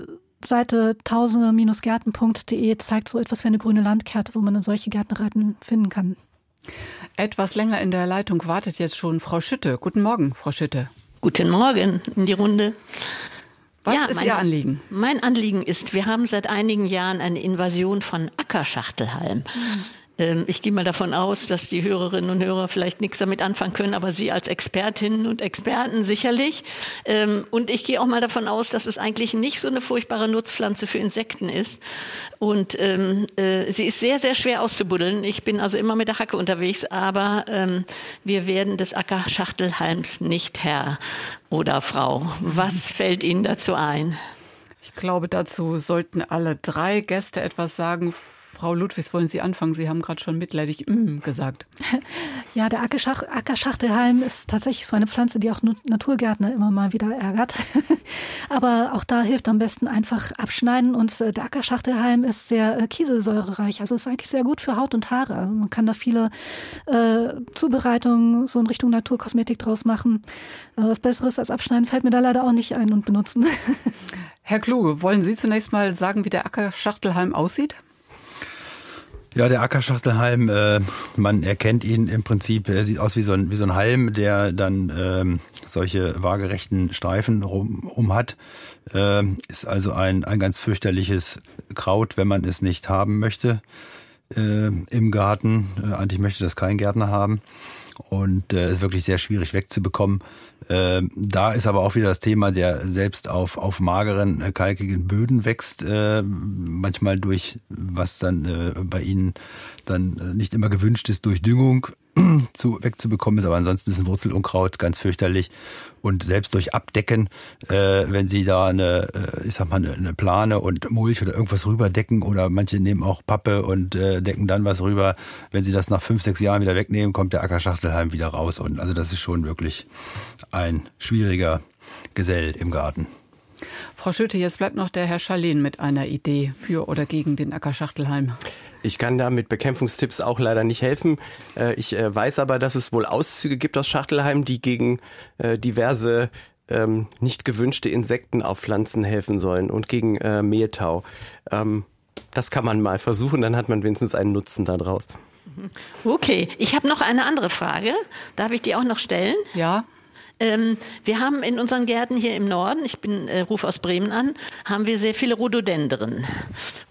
Seite tausende-gärten.de zeigt so etwas wie eine grüne Landkarte, wo man dann solche Gärtnereien finden kann. Etwas länger in der Leitung wartet jetzt schon Frau Schütte. Guten Morgen, Frau Schütte. Guten Morgen in die Runde. Was ja, ist mein, Ihr Anliegen? Mein Anliegen ist, wir haben seit einigen Jahren eine Invasion von Ackerschachtelhalm. Mhm. Ähm, ich gehe mal davon aus, dass die Hörerinnen und Hörer vielleicht nichts damit anfangen können, aber Sie als Expertinnen und Experten sicherlich. Ähm, und ich gehe auch mal davon aus, dass es eigentlich nicht so eine furchtbare Nutzpflanze für Insekten ist. Und ähm, äh, sie ist sehr, sehr schwer auszubuddeln. Ich bin also immer mit der Hacke unterwegs, aber wir werden des Ackerschachtelhalms nicht Herr oder Frau. Was [laughs] fällt Ihnen dazu ein? Ich glaube, dazu sollten alle drei Gäste etwas sagen. Frau Ludwigs, wollen Sie anfangen? Sie haben gerade schon mitleidig mm gesagt. [laughs] Ja, der Ackerschach Ackerschachtelhalm ist tatsächlich so eine Pflanze, die auch Naturgärtner immer mal wieder ärgert. [laughs] Aber auch da hilft am besten einfach abschneiden. Und äh, der Ackerschachtelhalm ist sehr äh, kieselsäurereich. Also ist eigentlich sehr gut für Haut und Haare. Also man kann da viele äh, Zubereitungen so in Richtung Naturkosmetik draus machen. Aber was Besseres als abschneiden fällt mir da leider auch nicht ein und benutzen. [laughs] Herr Kluge, wollen Sie zunächst mal sagen, wie der Ackerschachtelhalm aussieht? Ja, der Ackerschachtelhalm, äh, man erkennt ihn im Prinzip, er sieht aus wie so ein, wie so ein Halm, der dann ähm, solche waagerechten Streifen rum, um hat. Äh, ist also ein, ein ganz fürchterliches Kraut, wenn man es nicht haben möchte äh, im Garten. Äh, eigentlich möchte das kein Gärtner haben und äh, ist wirklich sehr schwierig wegzubekommen. Äh, da ist aber auch wieder das Thema, der selbst auf, auf mageren, äh, kalkigen Böden wächst, äh, manchmal durch, was dann äh, bei ihnen dann äh, nicht immer gewünscht ist, durch Düngung Zu, wegzubekommen ist, aber ansonsten ist ein Wurzelunkraut ganz fürchterlich. Und selbst durch Abdecken, äh, wenn Sie da eine, äh, ich sag mal, eine, eine Plane und Mulch oder irgendwas rüberdecken oder manche nehmen auch Pappe und äh, decken dann was rüber, wenn Sie das nach fünf, sechs Jahren wieder wegnehmen, kommt der Ackerschachtelhalm wieder raus. Und also das ist schon wirklich ein schwieriger Gesell im Garten. Frau Schütte, jetzt bleibt noch der Herr Schalin mit einer Idee für oder gegen den Ackerschachtelhalm. Ich kann da mit Bekämpfungstipps auch leider nicht helfen. Äh, ich äh, weiß aber, dass es wohl Auszüge gibt aus Schachtelheim, die gegen äh, diverse ähm, nicht gewünschte Insekten auf Pflanzen helfen sollen und gegen Mehltau. Ähm, das kann man mal versuchen, dann hat man wenigstens einen Nutzen daraus. Okay, ich habe noch eine andere Frage. Darf ich die auch noch stellen? Ja. Ähm, wir haben in unseren Gärten hier im Norden, ich bin äh, rufe aus Bremen an, haben wir sehr viele Rhododendren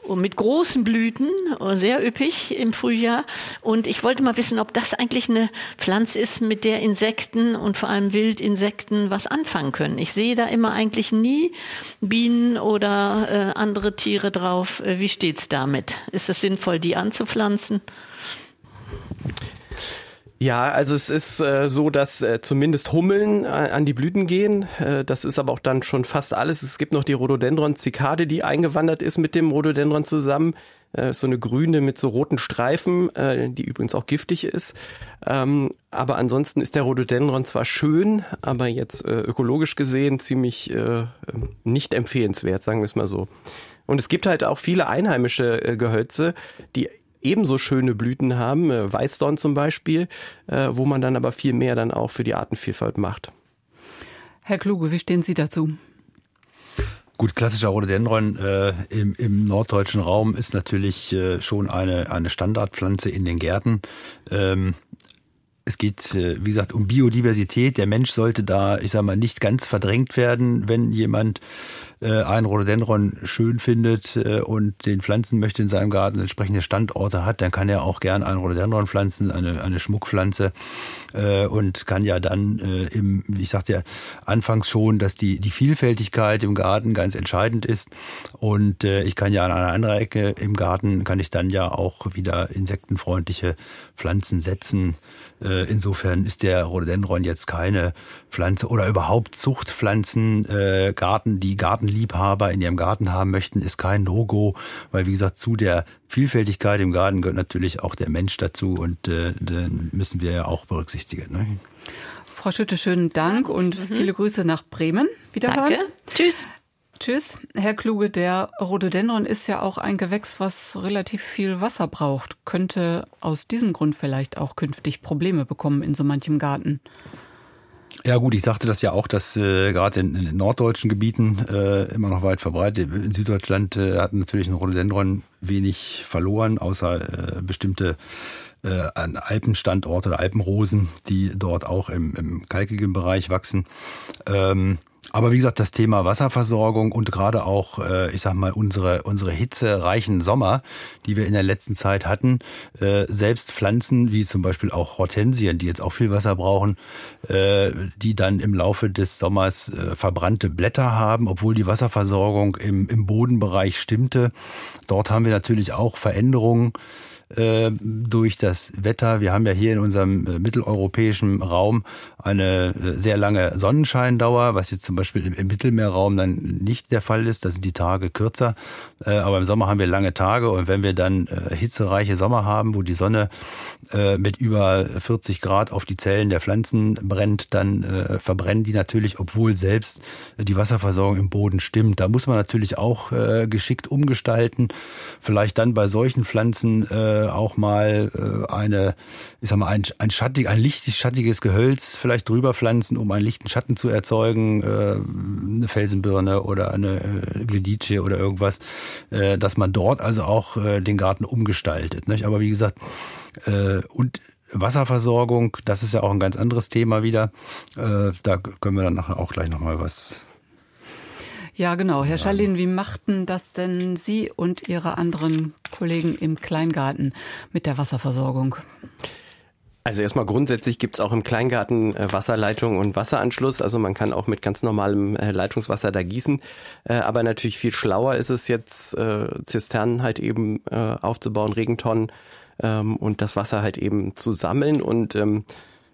und mit großen Blüten, äh, sehr üppig im Frühjahr. Und ich wollte mal wissen, ob das eigentlich eine Pflanze ist, mit der Insekten und vor allem Wildinsekten was anfangen können. Ich sehe da immer eigentlich nie Bienen oder äh, andere Tiere drauf. Äh, wie steht's damit? Ist es sinnvoll, die anzupflanzen? Ja, also es ist äh, so, dass äh, zumindest Hummeln äh, an die Blüten gehen. Äh, das ist aber auch dann schon fast alles. Es gibt noch die Rhododendron-Zikade, die eingewandert ist mit dem Rhododendron zusammen. Äh, so eine grüne mit so roten Streifen, äh, die übrigens auch giftig ist. Ähm, aber ansonsten ist der Rhododendron zwar schön, aber jetzt äh, ökologisch gesehen ziemlich äh, nicht empfehlenswert, sagen wir es mal so. Und es gibt halt auch viele einheimische äh, Gehölze, die ebenso schöne Blüten haben, äh, Weißdorn zum Beispiel, äh, wo man dann aber viel mehr dann auch für die Artenvielfalt macht. Herr Kluge, wie stehen Sie dazu? Gut, klassischer Rhododendron äh, im, im norddeutschen Raum ist natürlich äh, schon eine, eine Standardpflanze in den Gärten. Ähm, es geht, äh, wie gesagt, um Biodiversität. Der Mensch sollte da, ich sag mal, nicht ganz verdrängt werden, wenn jemand äh, ein Rhododendron schön findet äh, und den pflanzen möchte in seinem Garten, entsprechende Standorte hat, dann kann er auch gern ein Rhododendron pflanzen, eine, eine Schmuckpflanze äh, und kann ja dann äh, im, ich sagte ja anfangs schon, dass die, die Vielfältigkeit im Garten ganz entscheidend ist und äh, ich kann ja an einer anderen Ecke im Garten, kann ich dann ja auch wieder insektenfreundliche Pflanzen setzen. Äh, insofern ist der Rhododendron jetzt keine Pflanze oder überhaupt Zuchtpflanzen, äh, Garten, die Gartenliebhaber in ihrem Garten haben möchten, ist kein No-Go, weil wie gesagt, zu der Vielfältigkeit im Garten gehört natürlich auch der Mensch dazu und äh, den müssen wir ja auch berücksichtigen. Ne? Frau Schütte, schönen Dank und mhm. viele Grüße nach Bremen. Wiederhören. Danke. Tschüss. Tschüss, Herr Kluge. Der Rhododendron ist ja auch ein Gewächs, was relativ viel Wasser braucht. Könnte aus diesem Grund vielleicht auch künftig Probleme bekommen in so manchem Garten. Ja gut, ich sagte das ja auch, dass äh, gerade in, in norddeutschen Gebieten äh, immer noch weit verbreitet. In Süddeutschland äh, hat natürlich ein Rhododendron wenig verloren, außer äh, bestimmte äh, Alpenstandorte oder Alpenrosen, die dort auch im, im kalkigen Bereich wachsen. Ähm, aber wie gesagt, das Thema Wasserversorgung und gerade auch, äh, ich sag mal, unsere, unsere hitzereichen Sommer, die wir in der letzten Zeit hatten, äh, selbst Pflanzen wie zum Beispiel auch Hortensien, die jetzt auch viel Wasser brauchen, äh, die dann im Laufe des Sommers verbrannte Blätter haben, obwohl die Wasserversorgung im, im Bodenbereich stimmte. Dort haben wir natürlich auch Veränderungen äh, durch das Wetter. Wir haben ja hier in unserem äh, mitteleuropäischen Raum eine äh, sehr lange Sonnenscheindauer, was jetzt zum Beispiel im, im Mittelmeerraum dann nicht der Fall ist. Da sind die Tage kürzer. Äh, aber im Sommer haben wir lange Tage und wenn wir dann hitzereiche Sommer haben, wo die Sonne mit über 40 Grad auf die Zellen der Pflanzen brennt, dann verbrennen die natürlich, obwohl selbst die Wasserversorgung im Boden stimmt. Da muss man natürlich auch geschickt umgestalten. Vielleicht dann bei solchen Pflanzen äh, auch mal äh, eine, ich sag mal, ein, ein schattig, ein lichtig schattiges Gehölz vielleicht drüber pflanzen, um einen lichten Schatten zu erzeugen, äh, eine Felsenbirne oder eine äh, Gledice oder irgendwas, äh, dass man dort also auch äh, den Garten umgestaltet. Nicht? Aber wie gesagt, äh, und Wasserversorgung, das ist ja auch ein ganz anderes Thema wieder. Äh, da können wir dann auch gleich nochmal was ja, genau. Herr Schalin, wie machten das denn Sie und Ihre anderen Kollegen im Kleingarten mit der Wasserversorgung? Also erstmal grundsätzlich gibt es auch im Kleingarten äh, Wasserleitung und Wasseranschluss. Also man kann auch mit ganz normalem äh, Leitungswasser da gießen. Äh, aber natürlich viel schlauer ist es jetzt, Zisternen halt eben aufzubauen, Regentonnen ähm, und das Wasser halt eben zu sammeln und ähm,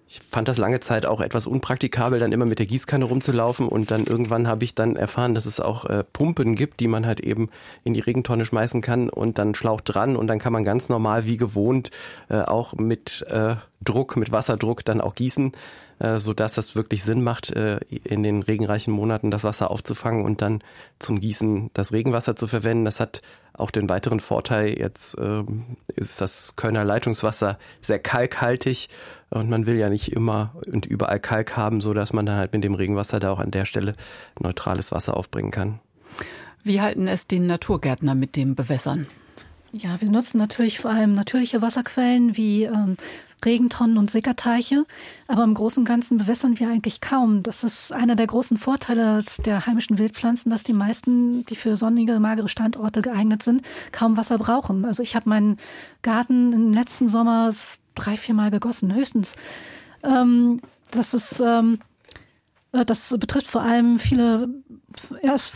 ich fand das lange Zeit auch etwas unpraktikabel, dann immer mit der Gießkanne rumzulaufen und dann irgendwann habe ich dann erfahren, dass es auch äh, Pumpen gibt, die man halt eben in die Regentonne schmeißen kann und dann Schlauch dran und dann kann man ganz normal wie gewohnt äh, auch mit äh, Druck, mit Wasserdruck dann auch gießen, äh, so dass das wirklich Sinn macht, äh, in den regenreichen Monaten das Wasser aufzufangen und dann zum Gießen das Regenwasser zu verwenden. Das hat auch den weiteren Vorteil, jetzt ähm, ist das Kölner Leitungswasser sehr kalkhaltig und man will ja nicht immer und überall Kalk haben, so dass man dann halt mit dem Regenwasser da auch an der Stelle neutrales Wasser aufbringen kann. Wie halten es die Naturgärtner mit dem Bewässern? Ja, wir nutzen natürlich vor allem natürliche Wasserquellen wie ähm, Regentonnen und Sickerteiche, aber im Großen und Ganzen bewässern wir eigentlich kaum. Das ist einer der großen Vorteile der heimischen Wildpflanzen, dass die meisten, die für sonnige, magere Standorte geeignet sind, kaum Wasser brauchen. Also ich habe meinen Garten im letzten Sommer drei, vier Mal gegossen, höchstens. Ähm, das ist, ähm, äh, das betrifft vor allem viele erst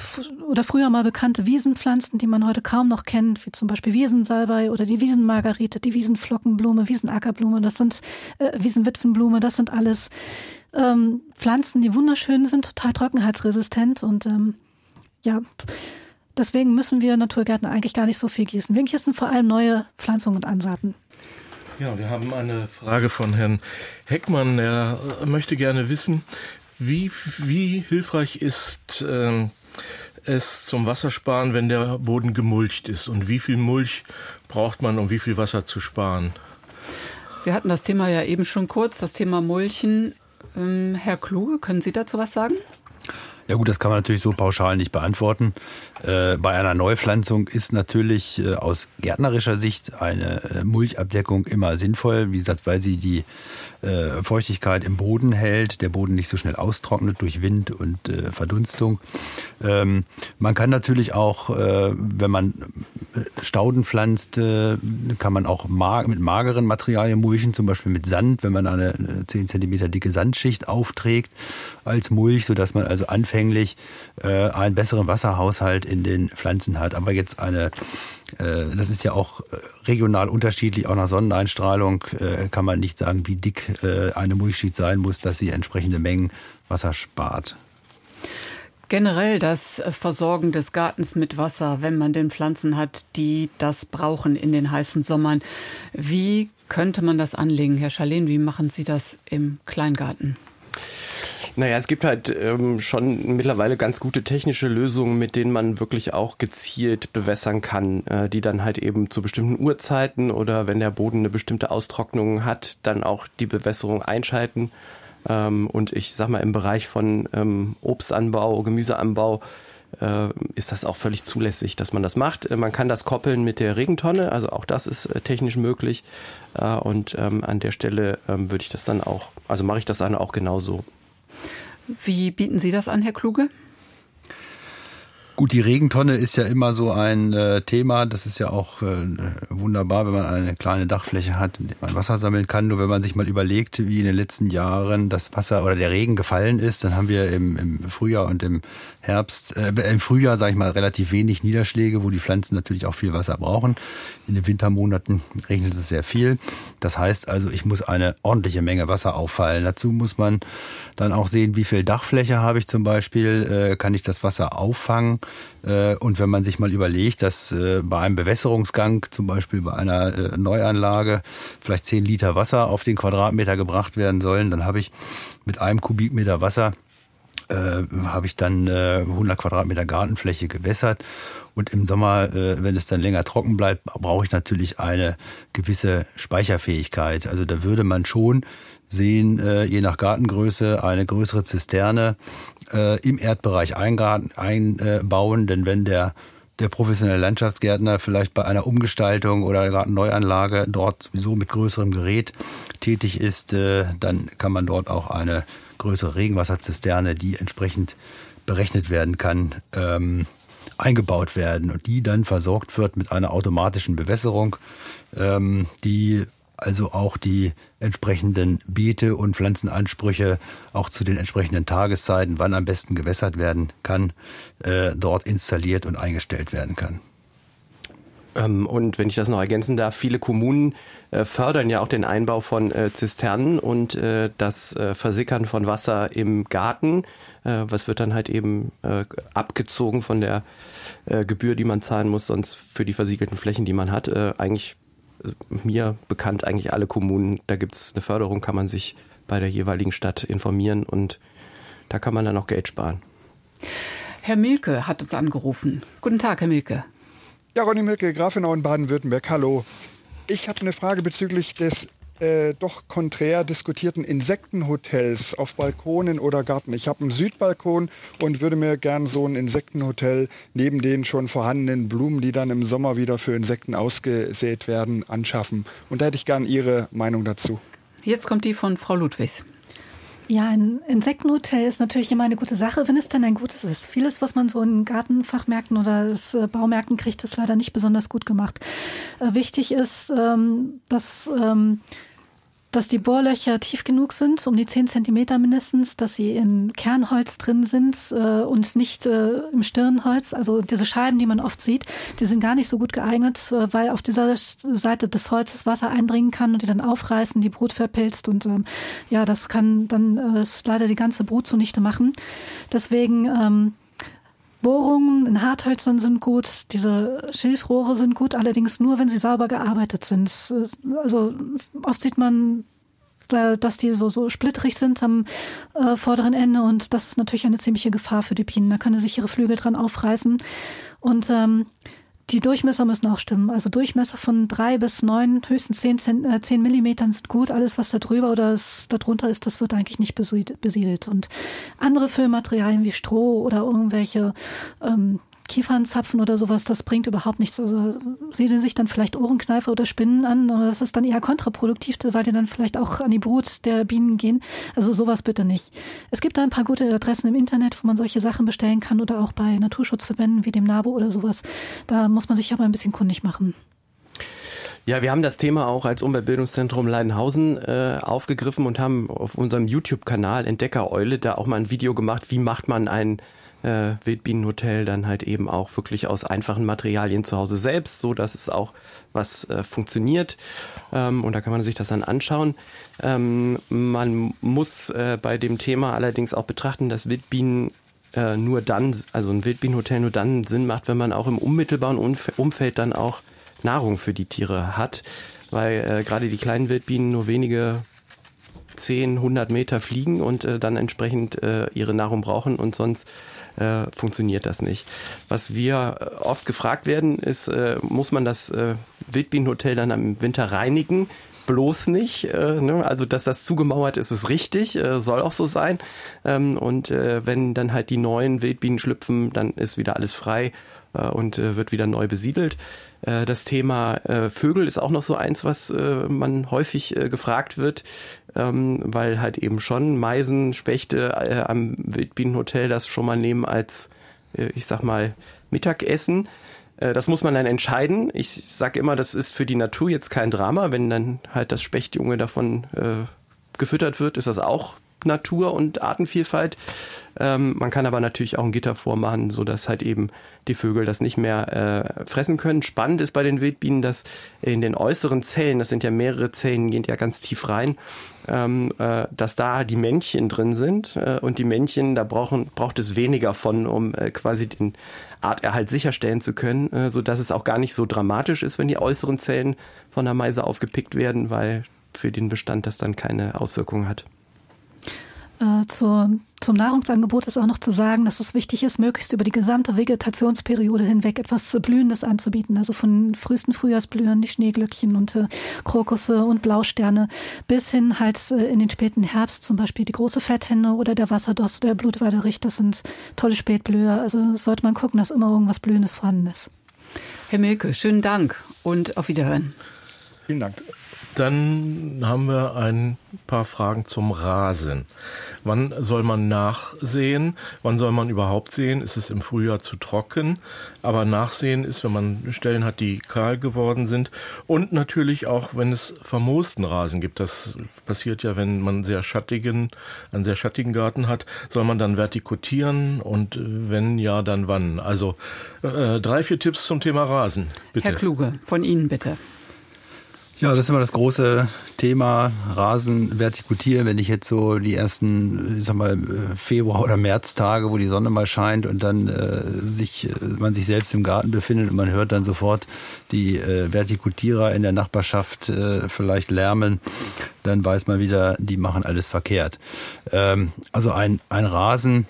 oder früher mal bekannte Wiesenpflanzen, die man heute kaum noch kennt, wie zum Beispiel Wiesensalbei oder die Wiesenmargarite, die Wiesenflockenblume, Wiesenackerblume, das sind äh, Wiesenwitwenblume, das sind alles ähm, Pflanzen, die wunderschön sind, total trockenheitsresistent und ähm, ja, deswegen müssen wir Naturgärten eigentlich gar nicht so viel gießen. Wir gießen vor allem neue Pflanzungen und Ansaaten. Ja, wir haben eine Frage von Herrn Heckmann. Er möchte gerne wissen, wie, wie hilfreich ist äh, es zum Wassersparen, wenn der Boden gemulcht ist? Und wie viel Mulch braucht man, um wie viel Wasser zu sparen? Wir hatten das Thema ja eben schon kurz, das Thema Mulchen. Ähm, Herr Kluge, können Sie dazu was sagen? Ja gut, das kann man natürlich so pauschal nicht beantworten. Äh, bei einer Neupflanzung ist natürlich äh, aus gärtnerischer Sicht eine äh, Mulchabdeckung immer sinnvoll, wie gesagt, weil sie die äh, Feuchtigkeit im Boden hält, der Boden nicht so schnell austrocknet durch Wind und äh, Verdunstung. Ähm, man kann natürlich auch, äh, wenn man äh, Stauden pflanzt, äh, kann man auch mag mit mageren Materialien mulchen, zum Beispiel mit Sand, wenn man eine 10 cm dicke Sandschicht aufträgt als Mulch, sodass man also anfänglich äh, einen besseren Wasserhaushalt in den Pflanzen hat. Aber jetzt eine das ist ja auch äh, regional unterschiedlich, auch nach Sonneneinstrahlung äh, kann man nicht sagen, wie dick eine Mulchschicht sein muss, dass sie entsprechende Mengen Wasser spart. Generell das Versorgen des Gartens mit Wasser, wenn man den Pflanzen hat, die das brauchen in den heißen Sommern. Wie könnte man das anlegen, Herr Schalen? Wie machen Sie das im Kleingarten? Naja, es gibt halt ähm, schon mittlerweile ganz gute technische Lösungen, mit denen man wirklich auch gezielt bewässern kann, äh, die dann halt eben zu bestimmten Uhrzeiten oder wenn der Boden eine bestimmte Austrocknung hat, dann auch die Bewässerung einschalten. Ähm, und ich sag mal, im Bereich von ähm, Obstanbau, Gemüseanbau, ist das auch völlig zulässig, dass man das macht. Äh, man kann das koppeln mit der Regentonne, also auch das ist äh, technisch möglich. Äh, und ähm, an der Stelle ähm, würde ich das dann auch, also mache ich das dann auch genauso. Wie bieten Sie das an, Herr Kluge? Gut, die Regentonne ist ja immer so ein äh, Thema. Das ist ja auch äh, wunderbar, wenn man eine kleine Dachfläche hat, in der man Wasser sammeln kann. Nur wenn man sich mal überlegt, wie in den letzten Jahren das Wasser oder der Regen gefallen ist, dann haben wir im, im Frühjahr und im Herbst, äh, im Frühjahr, sage ich mal, relativ wenig Niederschläge, wo die Pflanzen natürlich auch viel Wasser brauchen. In den Wintermonaten regnet es sehr viel. Das heißt also, ich muss eine ordentliche Menge Wasser auffallen. Dazu muss man dann auch sehen, wie viel Dachfläche habe ich zum Beispiel, äh, kann ich das Wasser auffangen. Äh, und wenn man sich mal überlegt, dass äh, bei einem Bewässerungsgang, zum Beispiel bei einer äh, Neuanlage, vielleicht 10 Liter Wasser auf den Quadratmeter gebracht werden sollen, dann habe ich mit einem Kubikmeter Wasser habe ich dann äh, 100 Quadratmeter Gartenfläche gewässert. Und im Sommer, wenn es dann länger trocken bleibt, brauche ich natürlich eine gewisse Speicherfähigkeit. Also da würde man schon sehen, je nach Gartengröße, eine größere Zisterne äh, im Erdbereich einbauen. Denn wenn der der professionelle Landschaftsgärtner vielleicht bei einer Umgestaltung oder Gartenneuanlage dort sowieso mit größerem Gerät tätig ist, äh, dann kann man dort auch eine größere Regenwasserzisterne, die entsprechend berechnet werden kann, ähm, eingebaut werden und die dann versorgt wird mit einer automatischen Bewässerung, ähm, die also auch die entsprechenden Beete und Pflanzenansprüche auch zu den entsprechenden Tageszeiten, wann am besten gewässert werden kann, äh, dort installiert und eingestellt werden kann. Ähm, und wenn ich das noch ergänzen darf, viele Kommunen äh, fördern ja auch den Einbau von äh, Zisternen und äh, das Versickern von Wasser im Garten. Was wird dann halt eben abgezogen von der Gebühr, die man zahlen muss, sonst für die versiegelten Flächen, die man hat. Eigentlich mir bekannt eigentlich alle Kommunen. Da gibt es eine Förderung, kann man sich bei der jeweiligen Stadt informieren und da kann man dann auch Geld sparen. Herr Milke hat uns angerufen. Guten Tag, Herr Milke. Ja, Ronny Milke, Grafenau in Baden-Württemberg. Hallo. Ich habe eine Frage bezüglich des äh, doch konträr diskutierten Insektenhotels auf Balkonen oder Garten. Ich habe einen Südbalkon und würde mir gern so ein Insektenhotel neben den schon vorhandenen Blumen, die dann im Sommer wieder für Insekten ausgesät werden, anschaffen. Und da hätte ich gern Ihre Meinung dazu. Jetzt kommt die von Frau Ludwigs. Ja, ein Insektenhotel ist natürlich immer eine gute Sache, wenn es denn ein gutes ist. Vieles, was man so in Gartenfachmärkten oder äh, Baumärkten kriegt, ist leider nicht besonders gut gemacht. Äh, wichtig ist, ähm, dass ähm, dass die Bohrlöcher tief genug sind, um die 10 Zentimeter mindestens, dass sie in Kernholz drin sind äh, und nicht äh, im Stirnholz. Also diese Scheiben, die man oft sieht, die sind gar nicht so gut geeignet, äh, weil auf dieser Seite des Holzes Wasser eindringen kann und die dann aufreißen, die Brut verpilzt und ähm, ja, das kann dann äh, leider die ganze Brut zunichte machen. Deswegen ähm, Bohrungen in Harthölzern sind gut, diese Schilfrohre sind gut, allerdings nur, wenn sie sauber gearbeitet sind. Also oft sieht man, dass die so, so splittrig sind am äh, vorderen Ende und das ist natürlich eine ziemliche Gefahr für die Bienen. Da können sie sich ihre Flügel dran aufreißen. Und ähm, die Durchmesser müssen auch stimmen. Also Durchmesser von drei bis neun, höchstens zehn, äh, zehn Millimetern sind gut. Alles, was da drüber oder darunter ist, das wird eigentlich nicht besiedelt. Und andere Füllmaterialien wie Stroh oder irgendwelche ähm, Kiefernzapfen oder sowas, das bringt überhaupt nichts. Also siedeln sich dann vielleicht Ohrenkneifer oder Spinnen an, aber das ist dann eher kontraproduktiv, weil die dann vielleicht auch an die Brut der Bienen gehen. Also sowas bitte nicht. Es gibt da ein paar gute Adressen im Internet, wo man solche Sachen bestellen kann oder auch bei Naturschutzverbänden wie dem NABU oder sowas. Da muss man sich aber ein bisschen kundig machen. Ja, wir haben das Thema auch als Umweltbildungszentrum Leidenhausen äh, aufgegriffen und haben auf unserem YouTube-Kanal Entdecker Eule da auch mal ein Video gemacht, wie macht man ein äh, Wildbienenhotel dann halt eben auch wirklich aus einfachen Materialien zu Hause selbst, so dass es auch was äh, funktioniert. Ähm, und da kann man sich das dann anschauen. Ähm, man muss äh, bei dem Thema allerdings auch betrachten, dass Wildbienen äh, nur dann, also ein Wildbienenhotel nur dann Sinn macht, wenn man auch im unmittelbaren Umf Umfeld dann auch Nahrung für die Tiere hat, weil äh, gerade die kleinen Wildbienen nur wenige 10, 100 Meter fliegen und äh, dann entsprechend äh, ihre Nahrung brauchen und sonst äh, funktioniert das nicht. Was wir äh, oft gefragt werden, ist, äh, muss man das äh, Wildbienenhotel dann im Winter reinigen? bloß nicht. Äh, ne? Also, dass das zugemauert ist, ist richtig, äh, soll auch so sein. Ähm, und äh, wenn dann halt die neuen Wildbienen schlüpfen, dann ist wieder alles frei und äh, wird wieder neu besiedelt. Äh, das Thema äh, Vögel ist auch noch so eins, was äh, man häufig äh, gefragt wird ähm, weil halt eben schon Meisen, Spechte äh, am Wildbienenhotel das schon mal nehmen als, äh, ich sag mal, Mittagessen. Äh, das muss man dann entscheiden. Ich sage immer, das ist für die Natur jetzt kein Drama. Wenn dann halt das Spechtjunge davon äh, gefüttert wird, ist das auch Natur und Artenvielfalt. Ähm, man kann aber natürlich auch ein Gitter vormachen, so dass halt eben die Vögel das nicht mehr äh, fressen können. Spannend ist bei den Wildbienen, dass in den äußeren Zellen, das sind ja mehrere Zellen, gehen ja ganz tief rein, ähm, äh, dass da die Männchen drin sind äh, und die Männchen, da brauchen, braucht es weniger von, um äh, quasi den Arterhalt sicherstellen zu können, äh, so dass es auch gar nicht so dramatisch ist, wenn die äußeren Zellen von der Meise aufgepickt werden, weil für den Bestand das dann keine Auswirkungen hat. Äh, zur, zum Nahrungsangebot ist auch noch zu sagen, dass es wichtig ist, möglichst über die gesamte Vegetationsperiode hinweg etwas Blühendes anzubieten. Also von frühesten Frühjahrsblühen, die Schneeglöckchen und äh, Krokusse und Blausterne bis hin halt äh, in den späten Herbst zum Beispiel die große Fetthenne oder der Wasserdost oder der Blutweiderich. Das sind tolle Spätblüher. Also sollte man gucken, dass immer irgendwas Blühendes vorhanden ist. Herr Milke, schönen Dank und auf Wiederhören. Vielen Dank. Dann haben wir ein paar Fragen zum Rasen. Wann soll man nachsehen? Wann soll man überhaupt sehen? Ist es im Frühjahr zu trocken? Aber nachsehen ist, wenn man Stellen hat, die kahl geworden sind. Und natürlich auch, wenn es vermoosten Rasen gibt. Das passiert ja, wenn man sehr schattigen, einen sehr schattigen Garten hat. Soll man dann vertikutieren? Und wenn ja, dann wann? Also äh, drei, vier Tipps zum Thema Rasen. Bitte. Herr Kluge, von Ihnen bitte. Ja, das ist immer das große Thema Rasen vertikutieren. Wenn ich jetzt so die ersten, ich sag mal, Februar- oder Märztage, wo die Sonne mal scheint und dann äh, sich, äh, man sich selbst im Garten befindet und man hört dann sofort die äh, Vertikutierer in der Nachbarschaft äh, vielleicht lärmen, dann weiß man wieder, die machen alles verkehrt. Ähm, also ein, ein Rasen,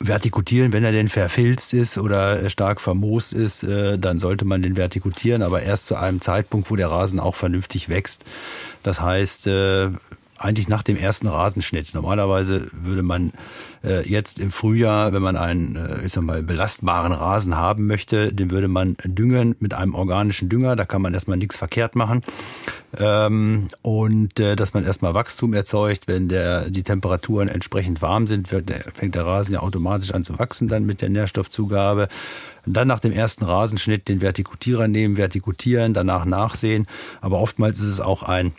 vertikutieren, wenn er denn verfilzt ist oder stark vermoost ist, äh, dann sollte man den vertikutieren, aber erst zu einem Zeitpunkt, wo der Rasen auch vernünftig wächst. Das heißt, äh, eigentlich nach dem ersten Rasenschnitt. Normalerweise würde man äh, jetzt im Frühjahr, wenn man einen, äh, ich sag mal, belastbaren Rasen haben möchte, den würde man düngen mit einem organischen Dünger. Da kann man erstmal nichts verkehrt machen. Ähm, und äh, dass man erstmal Wachstum erzeugt, wenn der, die Temperaturen entsprechend warm sind, wird, fängt der Rasen ja automatisch an zu wachsen dann mit der Nährstoffzugabe. Und dann nach dem ersten Rasenschnitt den Vertikutierer nehmen, vertikutieren, danach nachsehen. Aber oftmals ist es auch ein,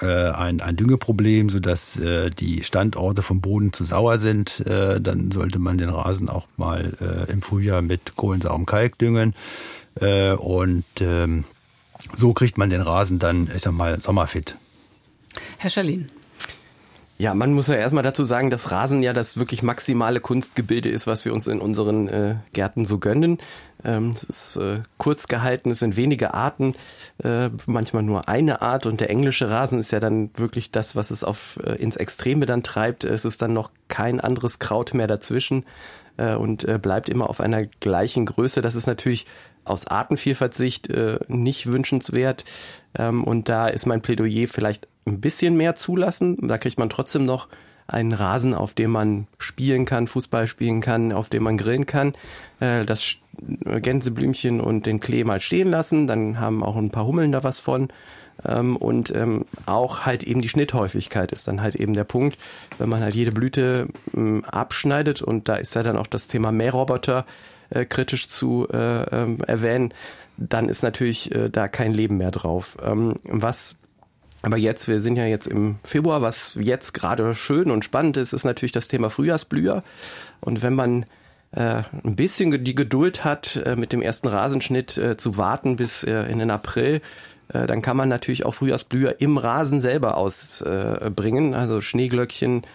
äh, ein, ein Düngeproblem, sodass äh, die Standorte vom Boden zu sauer sind. Äh, dann sollte man den Rasen auch mal äh, im Frühjahr mit kohlensaurem Kalk düngen. Äh, und ähm, so kriegt man den Rasen dann, ich sag mal, sommerfit. Herr Schalin. Ja, man muss ja erstmal dazu sagen, dass Rasen ja das wirklich maximale Kunstgebilde ist, was wir uns in unseren äh, Gärten so gönnen. Ähm, es ist äh, kurz gehalten, es sind wenige Arten, äh, manchmal nur eine Art und der englische Rasen ist ja dann wirklich das, was es auf äh, ins Extreme dann treibt. Es ist dann noch kein anderes Kraut mehr dazwischen äh, und äh, bleibt immer auf einer gleichen Größe. Das ist natürlich aus Artenvielfaltssicht äh, nicht wünschenswert. Ähm, und da ist mein Plädoyer vielleicht ein bisschen mehr zulassen. Da kriegt man trotzdem noch einen Rasen, auf dem man spielen kann, Fußball spielen kann, auf dem man grillen kann. Äh, das Gänseblümchen und den Klee mal stehen lassen, dann haben auch ein paar Hummeln da was von. Ähm, und ähm, auch halt eben die Schnitthäufigkeit ist dann halt eben der Punkt, wenn man halt jede Blüte ähm, abschneidet und da ist ja dann auch das Thema Mähroboter äh, kritisch zu äh, erwähnen, dann ist natürlich da kein Leben mehr drauf. was aber jetzt, wir sind ja jetzt im Februar, was jetzt gerade schön und spannend ist, ist natürlich das Thema Frühjahrsblüher. Und wenn man äh, ein bisschen die Geduld hat, äh, mit dem ersten Rasenschnitt äh, zu warten bis äh, in den April, dann kann man natürlich auch Frühjahrsblüher im Rasen selber ausbringen. also Schneeglöckchen,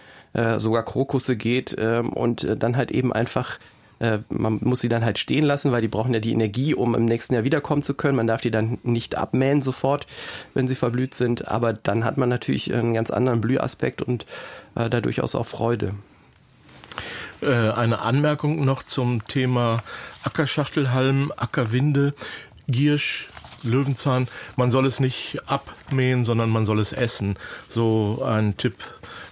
sogar Krokusse geht ähm, und dann halt eben einfach äh, man muss sie dann halt stehen lassen, weil die brauchen ja die Energie, um im nächsten Jahr wiederkommen zu können. Man darf die dann nicht abmähen sofort, wenn sie verblüht sind. Aber dann hat man natürlich einen ganz anderen Blühaspekt und äh, da durchaus auch Freude. Äh, eine Anmerkung noch zum Thema Ackerschachtelhalm, Ackerwinde, Giersch, Löwenzahn. Man soll es nicht abmähen, sondern man soll es essen. So ein Tipp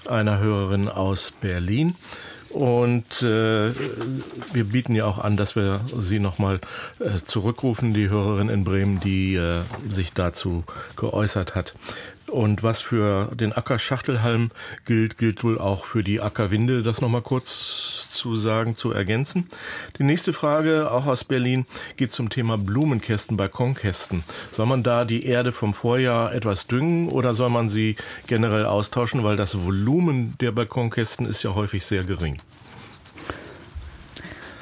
einer Hörerin aus Berlin. Und äh, wir bieten ja auch an, dass wir Sie nochmal äh, zurückrufen, die Hörerin in Bremen, die äh, sich dazu geäußert hat. Und was für den Ackerschachtelhalm gilt, gilt wohl auch für die Ackerwinde. Das nochmal kurz zu sagen, zu ergänzen. Die nächste Frage, auch aus Berlin, geht zum Thema Blumenkästen, Balkonkästen. Soll man da die Erde vom Vorjahr etwas düngen oder soll man sie generell austauschen, weil das Volumen der Balkonkästen ist ja häufig sehr gering?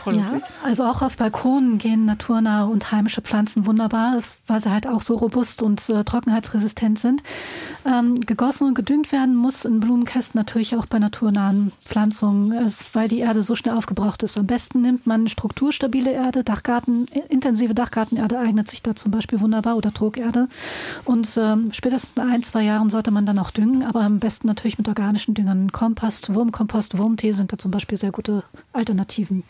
Frau ja, also auch auf Balkonen gehen naturnahe und heimische Pflanzen wunderbar, weil sie halt auch so robust und äh, trockenheitsresistent sind. Ähm, gegossen und gedüngt werden muss in Blumenkästen natürlich auch bei naturnahen Pflanzungen, äh, weil die Erde so schnell aufgebraucht ist. Am besten nimmt man strukturstabile Erde, Dachgarten, intensive Dachgartenerde eignet sich da zum Beispiel wunderbar oder Trogerde. Und ähm, spätestens in ein, zwei Jahren sollte man dann auch düngen, aber am besten natürlich mit organischen Düngern. Kompost, Wurmkompost, Wurmtee sind da zum Beispiel sehr gute Alternativen.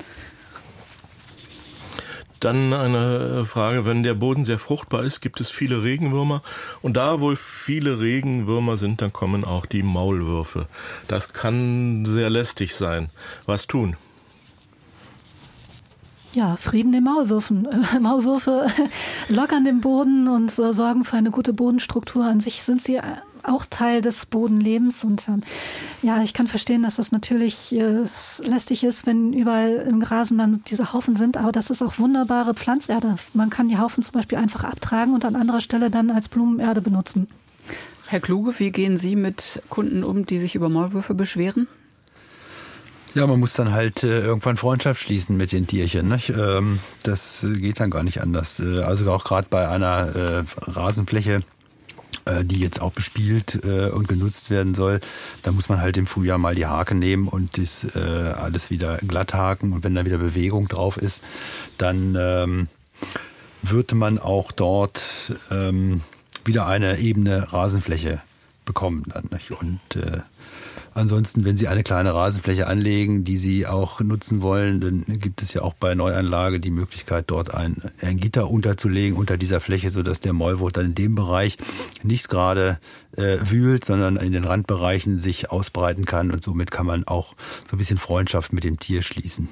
Dann eine Frage, wenn der Boden sehr fruchtbar ist, gibt es viele Regenwürmer. Und da, wo viele Regenwürmer sind, dann kommen auch die Maulwürfe. Das kann sehr lästig sein. Was tun? Ja, Frieden den Maulwürfen. Maulwürfe [laughs] lockern den Boden und äh, sorgen für eine gute Bodenstruktur. An sich sind sie auch Teil des Bodenlebens. Und ähm, ja, ich kann verstehen, dass das natürlich äh, lästig ist, wenn überall im Rasen dann diese Haufen sind. Aber das ist auch wunderbare Pflanzerde. Man kann die Haufen zum Beispiel einfach abtragen und an anderer Stelle dann als Blumenerde benutzen. Herr Kluge, wie gehen Sie mit Kunden um, die sich über Maulwürfe beschweren? Ja, man muss dann halt äh, irgendwann Freundschaft schließen mit den Tierchen. Nicht? Ähm, das geht dann gar nicht anders. Äh, also auch gerade bei einer äh, Rasenfläche, äh, die jetzt auch bespielt äh, und genutzt werden soll, da muss man halt im Frühjahr mal die Hake nehmen und das äh, alles wieder glatt haken. Und wenn da wieder Bewegung drauf ist, dann ähm, würde man auch dort ähm, wieder eine ebene Rasenfläche bekommen. Dann, nicht? Und äh, Ansonsten, wenn Sie eine kleine Rasenfläche anlegen, die Sie auch nutzen wollen, dann gibt es ja auch bei Neuanlage die Möglichkeit, dort ein, ein Gitter unterzulegen unter dieser Fläche, sodass der Maulwurf dann in dem Bereich nicht gerade äh, wühlt, sondern in den Randbereichen sich ausbreiten kann. Und somit kann man auch so ein bisschen Freundschaft mit dem Tier schließen.